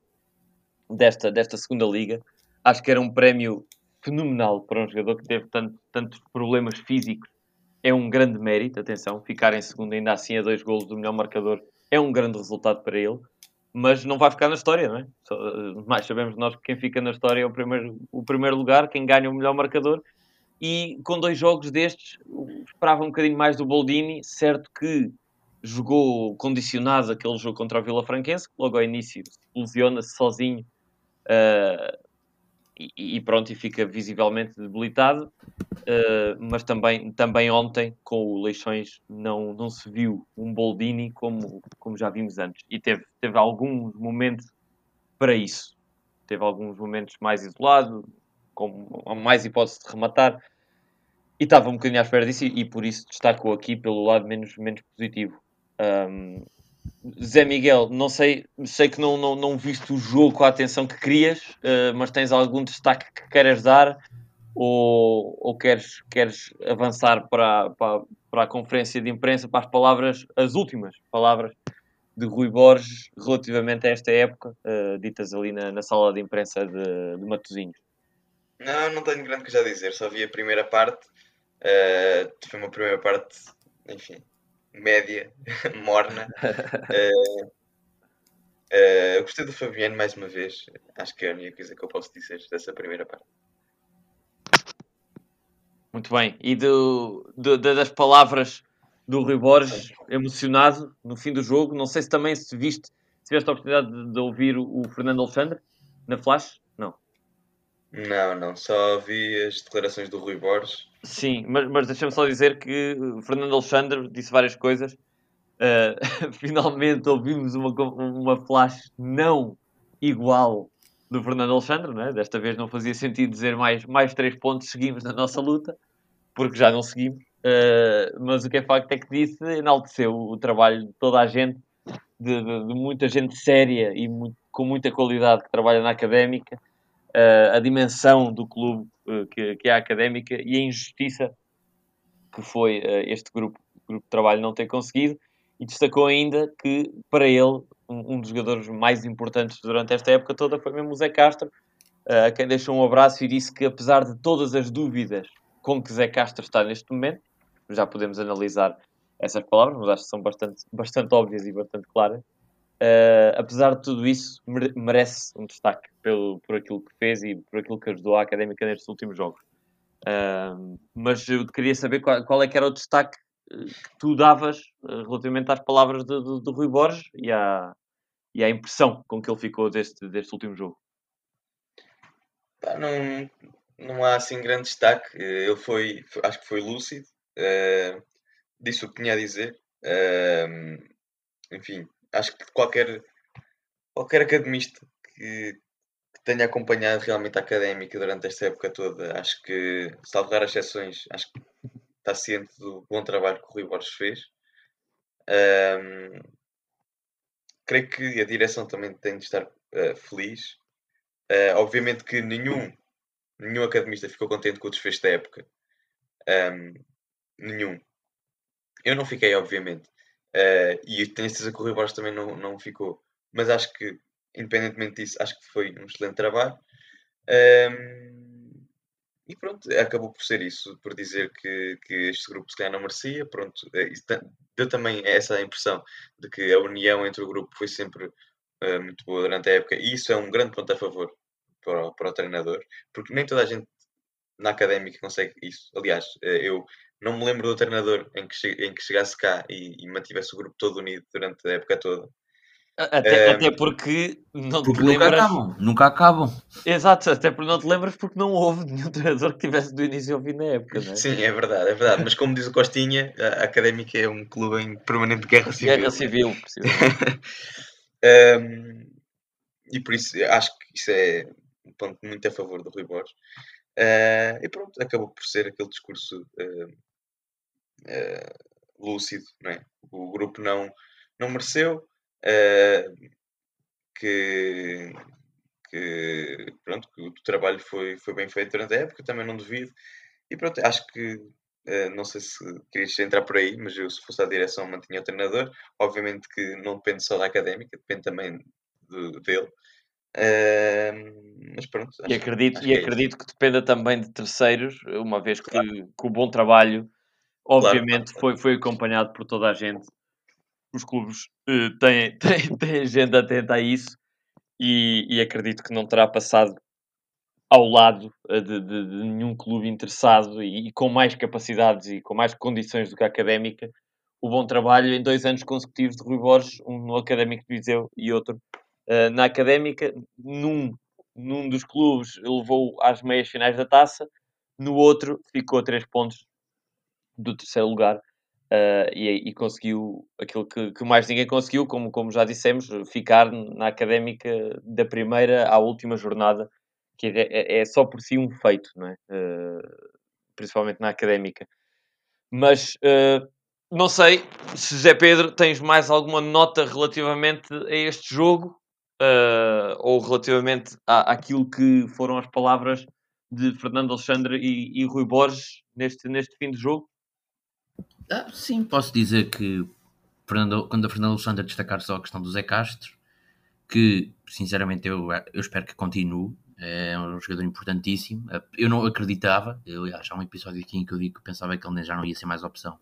desta, desta segunda liga. Acho que era um prémio fenomenal para um jogador que teve tanto, tantos problemas físicos. É um grande mérito, atenção, ficar em segundo ainda assim a dois golos do melhor marcador é um grande resultado para ele, mas não vai ficar na história, não é? Só, mais sabemos nós que quem fica na história é o primeiro, o primeiro lugar, quem ganha o melhor marcador. E com dois jogos destes, esperava um bocadinho mais do Boldini, certo que jogou condicionado aquele jogo contra o Vila Franquense, que logo ao início lesiona-se sozinho uh, e, e, pronto, e fica visivelmente debilitado. Uh, mas também, também ontem, com o Leixões, não, não se viu um Boldini como, como já vimos antes. E teve, teve alguns momentos para isso. Teve alguns momentos mais isolado, com mais hipótese de rematar. E estava um bocadinho à espera disso e, e por isso destaco aqui pelo lado menos, menos positivo. Um, Zé Miguel, não sei, sei que não, não, não viste o jogo com a atenção que querias, uh, mas tens algum destaque que queiras dar ou, ou queres, queres avançar para, para, para a conferência de imprensa, para as palavras, as últimas palavras de Rui Borges relativamente a esta época, uh, ditas ali na, na, sala de imprensa de, de Matosinhos? Não, não tenho grande coisa a dizer, só vi a primeira parte. Uh, foi uma primeira parte, enfim, média, morna. Uh, uh, gostei do Fabiano mais uma vez. Acho que é a única coisa que eu posso dizer dessa primeira parte. Muito bem. E do, do, das palavras do Rui Borges, emocionado no fim do jogo. Não sei se também se viste, se tiveste a oportunidade de, de ouvir o, o Fernando Alexandre na Flash. Não. Não, não. Só vi as declarações do Rui Borges. Sim, mas, mas deixa-me só dizer que Fernando Alexandre disse várias coisas. Uh, finalmente ouvimos uma, uma flash não igual do Fernando Alexandre, né? desta vez não fazia sentido dizer mais, mais três pontos seguimos na nossa luta, porque já não seguimos. Uh, mas o que é facto é que disse, enalteceu o trabalho de toda a gente, de, de, de muita gente séria e muito, com muita qualidade que trabalha na académica a dimensão do clube uh, que, que, é a académica e a injustiça que foi uh, este grupo, grupo de trabalho não ter conseguido. E destacou ainda que, para ele, um, um dos jogadores mais importantes durante esta época toda foi mesmo o Zé Castro, a quem deixou um abraço e disse que, apesar de todas as dúvidas com que Zé Castro está neste momento, já podemos analisar essas palavras, mas acho que são bastante, bastante óbvias e bastante claras. Uh, apesar de tudo isso, merece um destaque pelo, por aquilo que fez e por aquilo que ajudou a Académica nestes últimos jogos. Uh, mas eu queria saber qual, qual, é que era o destaque eh, que tu davas uh, relativamente às palavras do Rui Borges e à, e à impressão com que ele ficou deste, deste último jogo. não, não há assim grande destaque. Ele foi, acho que foi lúcido, disse o que tinha a dizer. enfim, acho que qualquer, qualquer academista que, que, tenha acompanhado realmente a académica durante esta época toda, acho que, salvo as exceções, acho que está ciente do bom trabalho que o Rui Borges fez. Um, creio que a direção também tem de estar uh, feliz. Uh, obviamente que nenhum nenhum academista ficou contente com o desfecho da época. Um, nenhum. Eu não fiquei, obviamente. Uh, e tenho certeza que o Rui Borges também não, não ficou. Mas acho que, independentemente disso, acho que foi um excelente trabalho. Um, e pronto, acabou por ser isso, por dizer que, que este grupo se calhar não merecia. Pronto, eh, deu também essa impressão de que a união entre o grupo foi sempre uh, muito boa durante a época, e isso é um grande ponto a favor para o, para o treinador, porque nem toda a gente na académica consegue isso. Aliás, eh, eu não me lembro do treinador em que, em que chegasse cá e, e mantivesse o grupo todo unido durante a época toda. Até, um, até porque não porque te lembras. Nunca acabam, nunca acabam. Exato, até porque não te lembras porque não houve nenhum treinador que tivesse do início ao fim da época, não é? Sim, é verdade, é verdade. Mas como diz o Costinha, a Académica é um clube em permanente guerra civil. Guerra civil, precisamente. um, e por isso acho que isso é um ponto muito a favor do Rui Borges. Uh, e pronto, acabou por ser aquele discurso uh, uh, lúcido, não é? O grupo não, não mereceu que, que, pronto, que o trabalho foi, foi bem feito durante a época, também não duvido. E pronto, acho que não sei se querias entrar por aí, mas eu, se fosse à direção, mantinha o treinador. Obviamente que não depende só da académica, depende também do, dele. Uh, mas pronto. E acredito, e é acredito que dependa também de terceiros, uma vez que, claro. que o bom trabalho, obviamente, claro, claro. Foi, foi acompanhado por toda a gente. Os clubes uh, têm, têm, têm gente atenta a isso e, e acredito que não terá passado ao lado eh, de, de, de nenhum clube interessado e, e, com mais capacidades e com mais condições do que a académica o bom trabalho em dois anos consecutivos de Rui Borges, um no Académico de Viseu e outro uh, na Académica. Num, num dos clubes levou às meias finais da taça, no outro ficou a três pontos do terceiro lugar. Uh, e, e, conseguiu aquilo que, que, mais ninguém conseguiu, como, como já dissemos, ficar na académica da primeira à última jornada, que é, é, é só por si um feito, não é? Uh, principalmente na académica. Mas uh, não sei se Zé Pedro tens mais alguma nota relativamente a este jogo uh, ou relativamente à, àquilo que foram as palavras de Fernando Alexandre e, e Rui Borges neste, neste fim de jogo? Ah, sim, posso dizer que Fernando, quando a Fernando Alexandre destacar só a questão do Zé Castro, que sinceramente eu, eu espero que continue, é um jogador importantíssimo. Eu não acreditava, aliás, há um episódio aqui em que eu digo que pensava que ele já não ia ser mais opção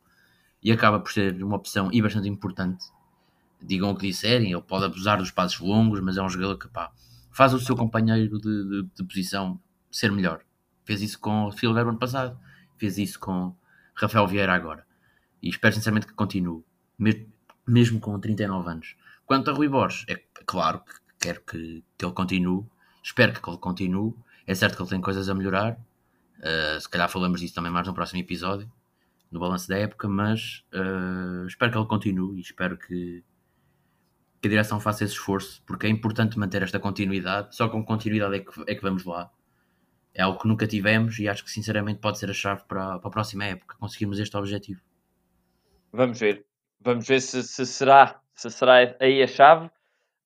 e acaba por ser uma opção e bastante importante. Digam o que disserem, ele pode abusar dos passos longos, mas é um jogador que pá, faz o seu companheiro de, de, de posição ser melhor. Fez isso com o Phil ano passado, fez isso com Rafael Vieira agora. E espero sinceramente que continue, mesmo com 39 anos. Quanto a Rui Borges, é claro que quero que, que ele continue, espero que ele continue. É certo que ele tem coisas a melhorar, uh, se calhar falamos disso também mais no próximo episódio no balanço da época, mas uh, espero que ele continue e espero que, que, a direção faça esse esforço, porque é importante manter esta continuidade, só com continuidade é que, é que vamos lá. É algo que nunca tivemos e acho que sinceramente pode ser a chave para, para a próxima época, conseguirmos este objetivo. Vamos ver. Vamos ver se, se será, se será aí a chave.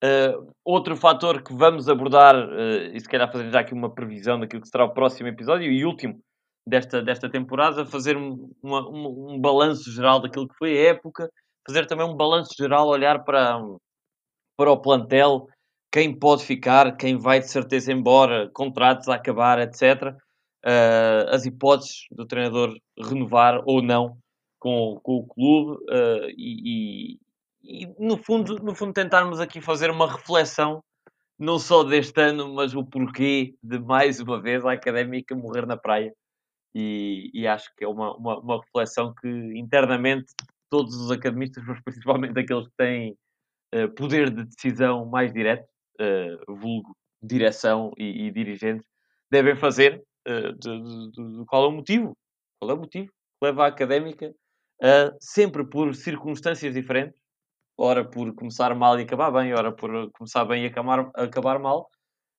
Uh, outro fator que vamos abordar, uh, e se calhar fazer já aqui uma previsão daquilo que será o próximo episódio, e último, desta, desta temporada, fazer um, uma, um, um balanço geral daquilo que foi a época, fazer também um balanço geral, olhar para, para o plantel, quem pode ficar, quem vai de certeza embora, contratos a acabar, etc. Uh, ah, as hipóteses do treinador renovar ou não com, com o clube uh, e, e, e, no, fundo, no fundo tentarmos aqui fazer uma reflexão não só deste ano, mas o porquê de mais uma vez a académica morrer na praia e, e acho que é uma, uma, uma, reflexão que internamente todos os academistas, mas principalmente aqueles que têm uh, poder de decisão mais direto, uh, vulgo direção e, e, dirigentes, devem fazer uh, de, de, de, qual é o motivo. Qual é o motivo que leva a académica a, sempre por circunstâncias diferentes, ora por começar mal e acabar bem, ora por começar bem e acabar, acabar mal,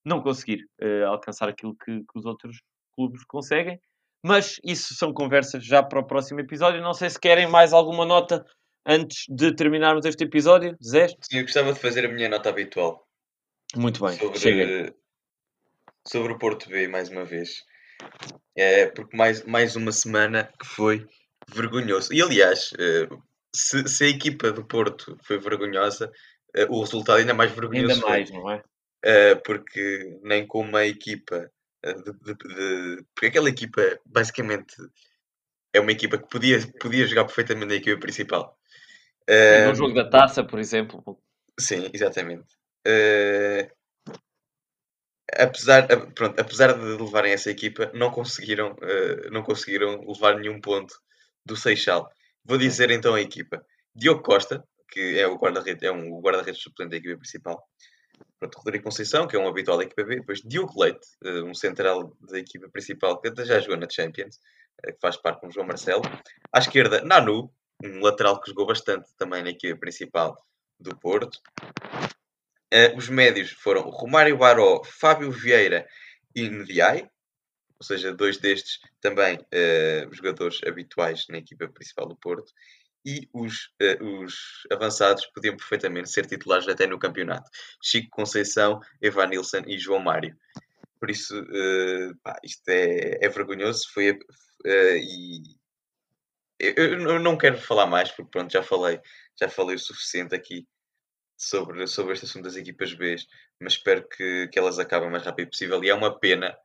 não conseguir alcançar aquilo que, que, os outros clubes conseguem. Mas isso são conversas já para o próximo episódio. Não sei se querem mais alguma nota antes de terminarmos este episódio. Zé? Sim, eu gostava de fazer a minha nota habitual. Muito bem. Sobre, sobre o Porto B, mais uma vez. É, porque mais, mais uma semana que foi vergonhoso. E aliás, eh, se, se a equipa do Porto foi vergonhosa, eh, o resultado ainda mais vergonhoso Ainda foi. mais, não é? Eh, porque nem com uma equipa de, de- de- porque aquela equipa basicamente é uma equipa que podia, podia jogar perfeitamente na equipa principal. Eh, No jogo da taça, por exemplo. Sim, exatamente. Eh, apesar, pronto, apesar de levarem essa equipa, não conseguiram, eh, não conseguiram levar nenhum ponto do Seixal. Vou dizer então a equipa. Diogo Costa, que é o guarda-redes, é um guarda-redes suplente da equipa principal. Pronto, Rodrigo Conceição, que é um habitual da equipa B. Depois Diogo Leite, um central da equipa principal, que até já jogou na Champions, que faz parte com o João Marcelo. À esquerda, Nanu, um lateral que jogou bastante também na equipa principal do Porto. Eh, os médios foram Romário Baró, Fábio Vieira e Ndiaye, ou seja, dois destes também eh, jogadores habituais na equipa principal do Porto. E os, eh, os avançados podiam perfeitamente ser titulares até no campeonato. Chico Conceição, Evan Nilsson e João Mário. Por isso, pá, isto é, é vergonhoso. Foi, e eu, eu não quero falar mais, porque pronto, já falei, já falei o suficiente aqui sobre, sobre este assunto das equipas B, mas espero que, que elas acabem o mais rápido possível. E é uma pena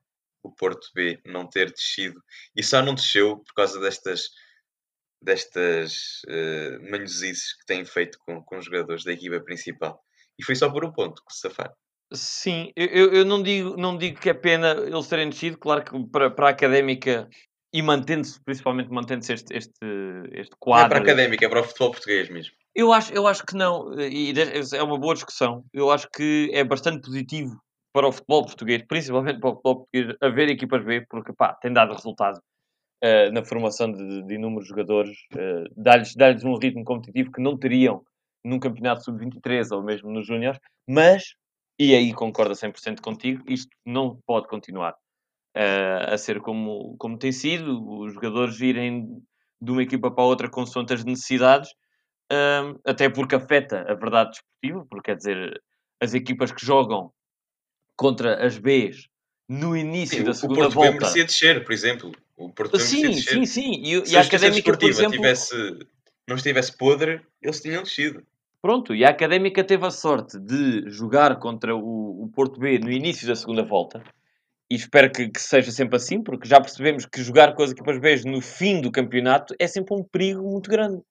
o Porto B não ter descido. E só não desceu por causa destas, destas uh, manhosices que têm feito com, com os jogadores da equipa principal. E foi só por um ponto que se safaram. Sim, eu, eu- eu não, digo, não digo que é pena eles terem descido, claro que para, para a académica e mantendo-se, principalmente mantendo-se este, este, este Não é quadro. para a académica, é para o futebol português mesmo. Eu acho, eu acho que não, e é uma boa discussão. Eu acho que é bastante positivo para o futebol português, principalmente para o futebol português, haver equipas B, porque pá, tem dado resultado eh, na formação de, de inúmeros jogadores, eh, dá-lhes dá-lhes um ritmo competitivo que não teriam num campeonato sub-23 ou mesmo nos Júniores, mas, e aí concordo a 100% contigo, isto não pode continuar eh, a ser como, como tem sido, os jogadores irem de uma equipa para outra consoante as necessidades, Hum, até porque afeta a verdade desportiva, porque quer dizer, as equipas que jogam contra as Bs no início Sim, da o segunda Porto B volta. merecia descer, por exemplo. O Porto B merecia Sim, descer. sim, sim. E, e Se a a académica, por exemplo, tivesse, não estivesse podre, eles tinham descido. pronto, e a académica teve a sorte de jogar contra o, o Porto B no início da segunda volta. E espero que, que seja sempre assim, porque já percebemos que jogar com as equipas B no fim do campeonato é sempre um perigo muito grande.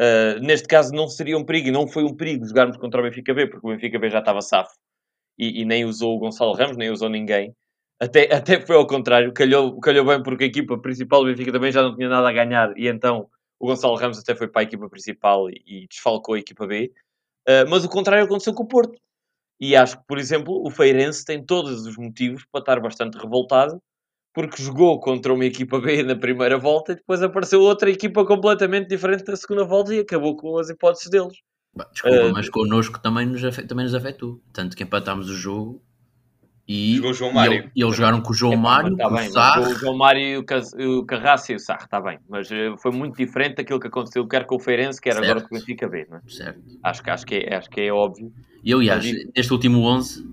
Uh, neste caso não seria um perigo e não foi um perigo jogarmos contra o Benfica B, porque o Benfica B já estava safo e, e nem usou o Gonçalo Ramos, nem usou ninguém. Até, até foi ao contrário, calhou, calhou bem porque a equipa principal do Benfica também já não tinha nada a ganhar e então o Gonçalo Ramos até foi para a equipa principal e, e desfalcou a equipa B. Uh, mas o contrário aconteceu com o Porto. E acho que, por exemplo, o Feirense tem todos os motivos para estar bastante revoltado porque jogou contra uma equipa B na primeira volta e depois apareceu outra equipa completamente diferente na segunda volta e acabou com as hipóteses deles. Bah, Desculpa, Eh, mas connosco também nos, afe- também nos afetou. Tanto que empatámos o jogo e, Jogou o João e Mário. ele- e eles jogaram com o João Epá, Mário, tá com bem, o Sarr. o João Mário e o, Carraça e o Sarro, está bem. Mas eh, foi muito diferente daquilo que aconteceu quer com o Feirense, quer agora Certo. com o Benfica B. Não é? Certo. acho, que, acho, que é, acho que é óbvio. E aliás, neste último 11,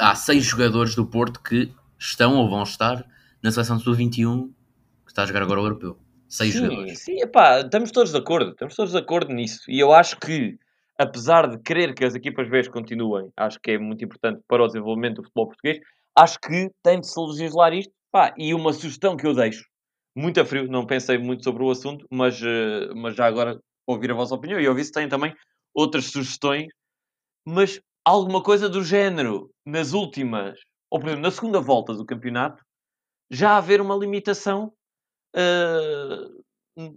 há seis jogadores do Porto que estão ou vão estar na seleção de sub-21 que está a jogar agora o europeu. Seis sim, jogadores. sim, epá, estamos todos de acordo. Estamos todos de acordo nisso. E eu acho que, apesar de querer que as equipas B continuem, acho que é muito importante para o desenvolvimento do futebol português, acho que tem de se legislar isto. Pá, e uma sugestão que eu deixo, muito a frio, não pensei muito sobre o assunto, mas, eh, mas já agora ouvir a vossa opinião e ouvir se têm também outras sugestões, mas alguma coisa do género nas últimas, ou por exemplo, na segunda volta do campeonato, já haver uma limitação eh,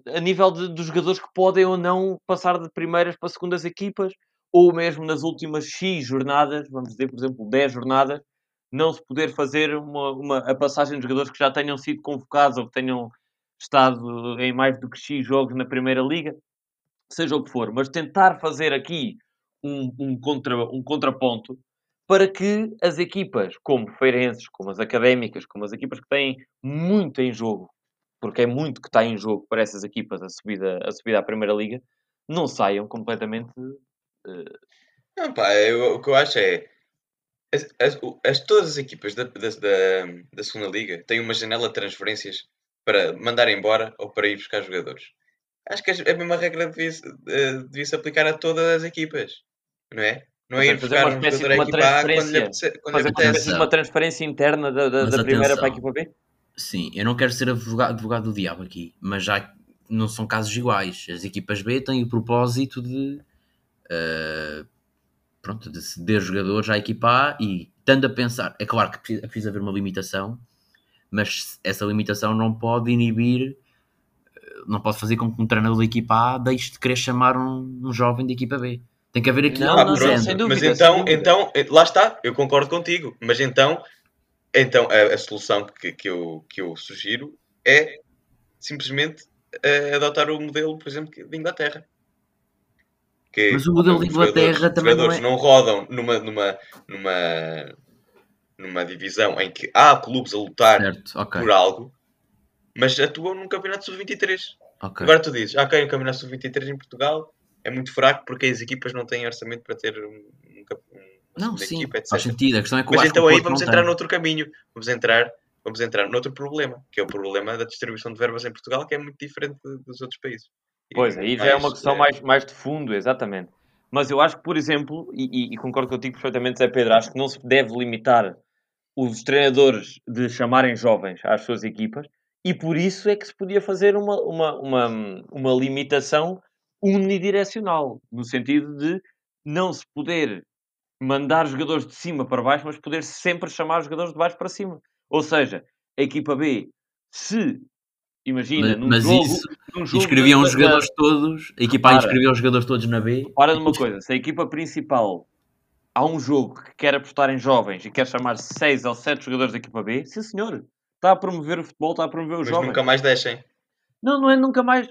a nível de- dos jogadores que podem ou não passar de primeiras para segundas equipas, ou mesmo nas últimas X jornadas, vamos dizer, por exemplo, 10 jornadas, não se poder fazer uma, uma- a passagem de jogadores que já tenham sido convocados ou que tenham estado em mais do que X jogos na Primeira Liga, seja o que for, mas tentar fazer aqui um, um, contra, um contraponto para que as equipas, como Feirenses, como as Académicas, como as equipas que têm muito em jogo, porque é muito que está em jogo para essas equipas a subida, a subida à Primeira Liga, não saiam completamente. eh, Não, pá, eu- o que eu acho é As, as- as- todas as equipas da, da, da, da segunda liga têm uma janela de transferências para mandar embora ou para ir buscar jogadores. Acho que a mesma regra devia-se eh, devia-se aplicar a todas as equipas, não é? Não é ir fazer buscar uma um jogador à equipa A quando lhe Fazer uma uma transferência interna da, da, da primeira para a equipa B? Sim, eu não quero ser advogado, advogado do diabo aqui, mas já não são casos iguais. As equipas B têm o propósito de, eh, pronto, de ceder jogadores à equipa A e estando a pensar, é claro que precisa, é preciso haver uma limitação, mas essa limitação não pode inibir, eh, não pode fazer com que um treinador da equipa A deixe de querer chamar um, um jovem da equipa B. Tem que haver aqui Não, não, do pronto. sem dúvida, Mas sem então, dúvida. então, eh, lá está, eu concordo contigo. Mas então, então a, a solução que, que, eu, que eu sugiro é simplesmente eh, adotar o modelo, por exemplo, de Inglaterra. Que Mas o modelo de os jogadores- Inglaterra os também não jogadores é- não rodam numa, numa, numa, numa divisão em que há clubes a lutar Certo, ok, por algo, mas atuam num campeonato sub-23. ok. Agora tu dizes, ok, o campeonato sub-23 em Portugal é muito fraco porque as equipas não têm orçamento para ter um, um, cap- um- Não, uma sim, equipa, etc. faz sentido. A questão é que Mas que então aí Porto vamos entrar tem. noutro caminho. Vamos entrar, vamos entrar noutro problema, que é o problema da distribuição de verbas em Portugal, que é muito diferente de- dos outros países. Pois, aí já é uma questão eh, mais, mais de fundo, exatamente. Mas eu acho que, por exemplo, e, e- e concordo contigo perfeitamente, Zé Pedro, acho que não se deve limitar os treinadores de chamarem jovens às suas equipas e por isso é que se podia fazer uma, uma, uma, uma limitação unidirecional, no sentido de não se poder mandar jogadores de cima para baixo, mas poder sempre chamar jogadores de baixo para cima. Ou seja, a equipa B, se imagina, Mas, num mas jogo, isso num jogo inscreviam da- os da- jogadores todos, a equipa A inscrevia os jogadores todos na B. Para numa coisa, se a equipa principal há um jogo que quer apostar em jovens e quer chamar seis ou sete jogadores da equipa B, sim senhor, está a promover o futebol, está a promover os Mas jovens. nunca mais deixem. Não, não é nunca mais.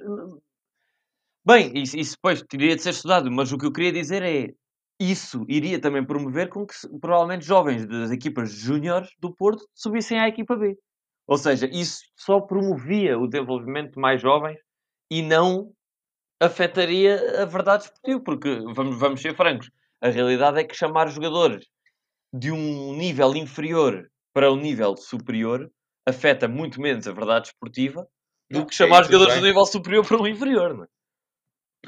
Bem, isso, isso depois teria de ser estudado, mas o que eu queria dizer é isso iria também promover com que provavelmente jovens das equipas júniores do Porto subissem à equipa B. Ou seja, isso só promovia o desenvolvimento de mais jovens e não afetaria a verdade esportiva, porque vamos, vamos ser francos, a realidade é que chamar jogadores de um nível inferior para um nível superior afeta muito menos a verdade esportiva do Não, que chamar tudo jogadores bem. do nível superior para um inferior. Não é?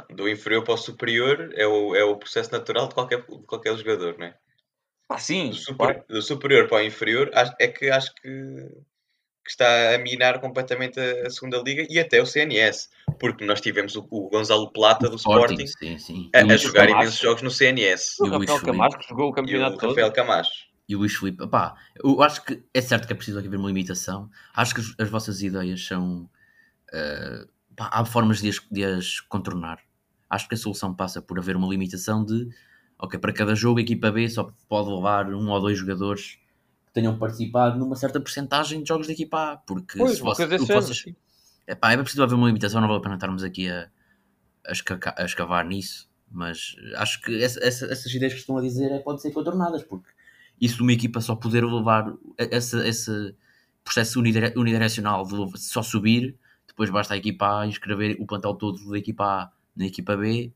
Do inferior para o superior é o, é o processo natural de qualquer, de qualquer jogador, não é? Ah, sim, Do, super- claro. do superior para o inferior é que acho que, que está a minar completamente a, a segunda liga e até o CNS, porque nós tivemos o, o Gonzalo Plata do Sporting, sim, sim. a, a jogar Camacho. imensos jogos no CNS. O E o Rafael Felipe. Camacho que jogou o E o campeonato todo. Rafael Camacho. E o Luís Filipe, pá, eu acho que é certo que é preciso haver uma limitação. Acho que as, as vossas ideias são. eh, pá, há formas de as, de as contornar. Acho que a solução passa por haver uma limitação de. Ok, para cada jogo a equipa B só pode levar um ou dois jogadores que tenham participado numa certa porcentagem de jogos da equipa A. Porque Pois, se vocês- sim. Epá, é preciso haver uma limitação, não vale a pena estarmos aqui a, a, a escavar nisso, mas acho que essa- essa- essas ideias que estão a dizer é, podem ser contornadas, porque isso de uma equipa só poder levar esse, esse processo unidire- unidirecional de só subir, depois basta a equipa A inscrever o plantel todo da equipa A na equipa B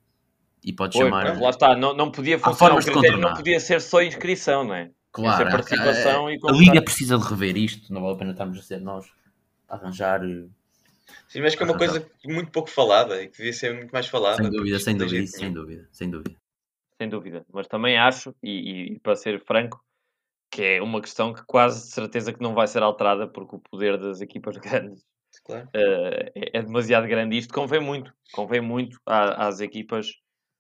e pode chamar. lá está, não, não podia funcionar. O critério não podia ser só inscrição, não é? Claro, participação a, a convocar. Liga precisa de rever isto, não vale a pena estarmos a ser nós a arranjar. eh, Sim, mas que é uma coisa muito pouco falada e que devia ser muito mais falada. Sem dúvida, sem dúvida, isso, sem dúvida, sem dúvida. Sem dúvida. Mas também acho, e, e para ser franco, que é uma questão que quase de certeza que não vai ser alterada, porque o poder das equipas grandes Claro. eh, é, é demasiado grande. Isto convém muito, convém muito à- às equipas,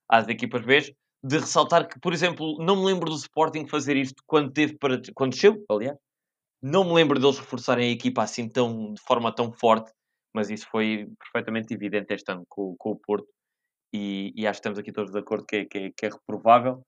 às equipas B, de ressaltar que, por exemplo, não me lembro do Sporting fazer isto quando teve para quando desceu, aliás. Não me lembro deles reforçarem a equipa assim tão, de forma tão forte, mas isso foi perfeitamente evidente este ano com, com o Porto. E, e acho que estamos aqui todos de acordo que é, que é, que é reprovável.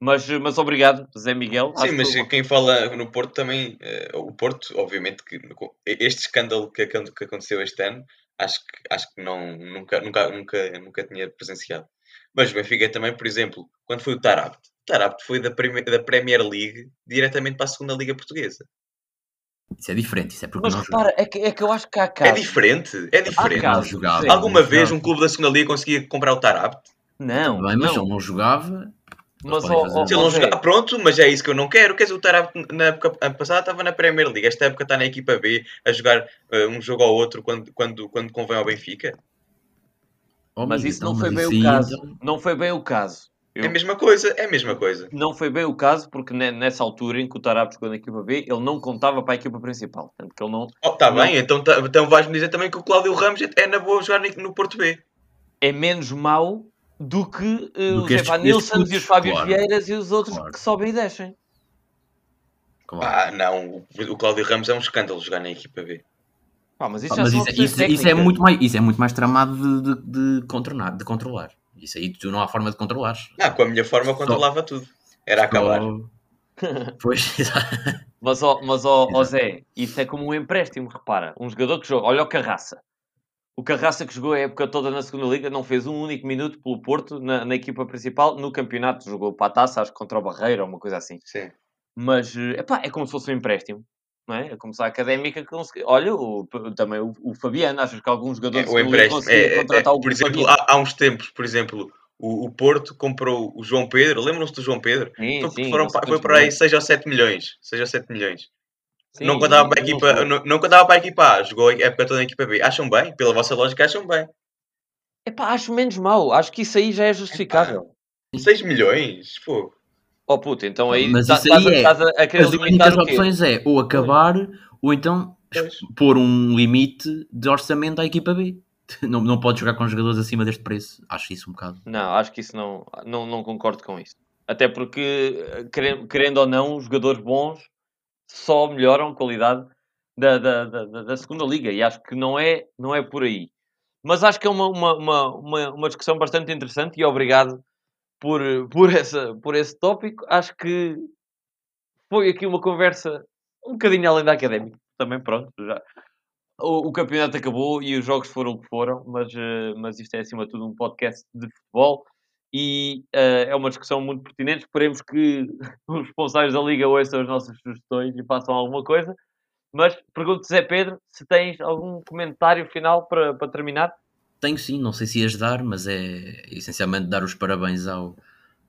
Mas, mas obrigado, Zé Miguel. Sim, Acho mas que- quem fala no Porto também, eh, o Porto, obviamente que este escândalo que, que aconteceu este ano, acho que, acho que não, nunca, nunca, nunca, nunca tinha presenciado. Mas o Benfica também, por exemplo, quando foi o Tarabt, o Tarabt foi da, prime- da Premier League diretamente para a segunda Liga Portuguesa. Isso é diferente, isso é porque Mas não repara, é que, é que eu acho que há É casos. diferente, é diferente. casos, jogava. sim. Alguma Não vez um clube da segunda Liga conseguia comprar o Tarabt? Não, Bem, mas não. ele não jogava Mas, ó, ó, Se ele não jogar, pronto, mas é isso que eu não quero. Quer dizer, o na época passada estava na Premier League, esta época está na equipa B a jogar eh, um jogo ao outro quando, quando, quando convém ao Benfica. Oh, mas isso não foi mas bem o caso. Não foi bem o caso. Eu- É a mesma coisa, é a mesma coisa. Não foi bem o caso, porque ne- nessa altura em que o Tarap jogou na equipa B, ele não contava para a equipa principal. Portanto, que ele não Oh, tá Não. bem, então, tá- então vais-me dizer também que o Cláudio Ramos é na boa jogar no- no Porto B. é menos mau do que, eh, Do o que estes- Zé Nilsson e os Fábio claro. Vieiras e os outros Claro. que sobem e descem. Claro. Ah, não, o, Cláudio Ramos é um escândalo jogar na equipa B. Pá, mas isso Ah, já mas isso, isso- isso é muito mais, isso é muito mais tramado de, de, de controlar, de controlar. Isso aí tu não há forma de controlar. Não, com a minha forma eu controlava tudo. Era acabar. Pois, exato. Mas, ó, mas ó, ó Exato. Zé, isso é como um empréstimo, repara. Um jogador que joga, olha o Carraça. O Carraça que jogou a época toda na segunda Liga não fez um único minuto pelo Porto na, na equipa principal. No campeonato jogou para a taça, acho que contra o Barreiro ou uma coisa assim. Sim. Mas eh, epá, é como se fosse um empréstimo. Não é? é como se a académica consegui... Olha, o- também o, o Fabiano, achas que algum jogador É, o conseguia É, é, contratar é, o por exemplo, há, há uns tempos, por exemplo, o, o Porto comprou o João Pedro. Lembram-se do João Pedro? Sim, Foi, sim, foram, foi para aí milhões. 6 ou 7 milhões. 6 ou 7 milhões. Sim, não contava para a não equipa, não, não contava para a equipa A, jogou a época toda na equipa B. Acham bem? Pela vossa lógica, acham bem. Epá, acho menos mau. Acho que isso aí já é justificável. 6 milhões? Pô. Oh puta, então aí Mas tá- isso estás aí a, é- a, a querer As limitar únicas opções é ou acabar ou então Pois. pôr um limite de orçamento à equipa B. Não, não pode jogar com jogadores acima deste preço. Acho isso um bocado. Não, acho que isso não, não, não concordo com isso. Até porque, querendo, querendo ou não, os jogadores bons só melhoram a qualidade da, da, da, da- da segunda liga e acho que não é, não é por aí. Mas acho que é uma, uma, uma, uma, uma discussão bastante interessante e obrigado por, por, essa, por esse tópico. Acho que foi aqui uma conversa um bocadinho além da académica. Também pronto, já. O, o campeonato acabou e os jogos foram o que foram, mas, eh, mas isto é acima de tudo um podcast de futebol e eh, é uma discussão muito pertinente. Esperemos que os responsáveis da Liga ouçam as nossas sugestões e façam alguma coisa. Mas pergunto, Zé Pedro, se tens algum comentário final para, para terminar? Tenho sim, não sei se ias dar, mas é essencialmente dar os parabéns ao,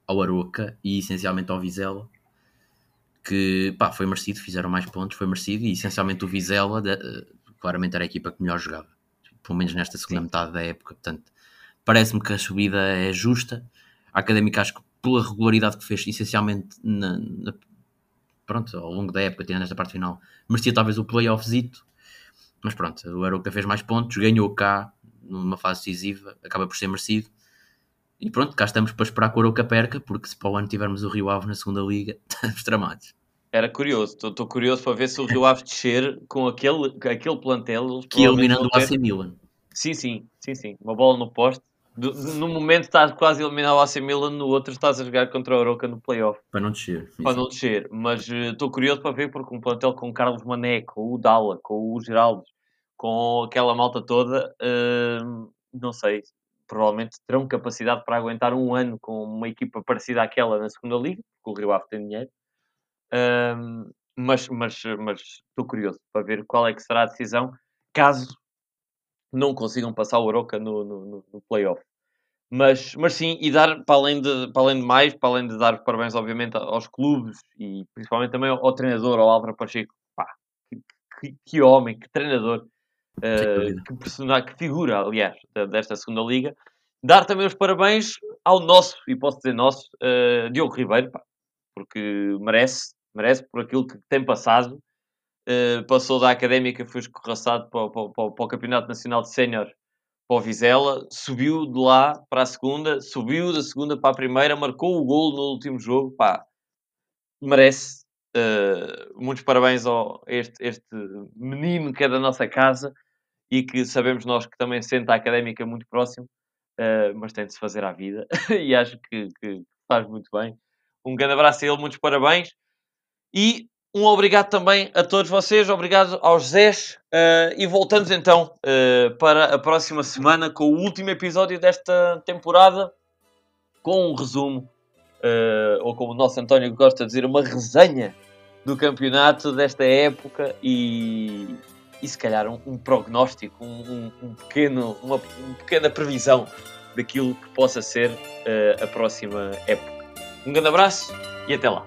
ao Aroca e essencialmente ao Vizela, que pá, foi merecido, fizeram mais pontos, foi merecido, e essencialmente o Vizela de- eh, claramente era a equipa que melhor jogava, pelo menos nesta segunda Sim. metade da época, portanto parece-me que a subida é justa. A Académica acho que pela regularidade que fez, essencialmente na, na- pronto, ao longo da época, tirando esta parte final, merecia talvez o playoffzito, mas pronto, o Aroca fez mais pontos, ganhou cá numa fase decisiva, acaba por ser merecido. E pronto, cá estamos para esperar que o Aroca perca, porque se para o ano tivermos o Rio Ave na segunda liga, estamos tramados. Era curioso, estou curioso para ver se o Rio Ave descer com aquele, aquele plantel. Que eliminando o AC Milan. Sim, sim, sim, sim. Uma bola no poste. Do- no momento estás quase a eliminar o AC Milan, no outro estás a jogar contra o Aroca no playoff. Para não descer. Para não descer. Mas eh, estou curioso para ver porque um plantel com o Carlos Mané, com o Dala, com o Geraldo, com aquela malta toda, eh, não sei, provavelmente terão capacidade para aguentar um ano com uma equipa parecida àquela na segunda liga, porque o Rio Ave tem dinheiro. Ahm, mas mas mas estou curioso para ver qual é que será a decisão caso não consigam passar o Oroca no, no, no, playoff. Mas, mas sim, e dar, para além, de, para além de mais, para além de dar os parabéns, obviamente, aos clubes e principalmente também ao, ao treinador, ao Álvaro Pacheco, pá, que, que, que homem, que treinador, dúvida. que personagem, que figura, aliás, desta segunda liga. Dar também os parabéns ao nosso, e posso dizer nosso, eh, Diogo Ribeiro, pá, porque merece, merece por aquilo que tem passado. Eh, passou da académica, foi escorraçado para, para, para, o- Campeonato Nacional de Sénior para o Vizela, subiu de lá para a segunda, subiu da segunda para a primeira, marcou o gol no último jogo, pá, merece. Eh, muitos parabéns ao, este, este menino que é da nossa casa e que sabemos nós que também senta a académica muito próximo, eh, mas tem de se fazer à vida e acho que, que faz muito bem. Um grande abraço a ele, muitos parabéns e um obrigado também a todos vocês, obrigado aos Zés eh, e voltamos então eh, para a próxima semana com o último episódio desta temporada com um resumo eh, ou como o nosso António gosta de dizer, uma resenha do campeonato desta época e, e se calhar um, um prognóstico, um, um- pequeno, uma, uma pequena previsão daquilo que possa ser a próxima época. Um grande abraço e até lá.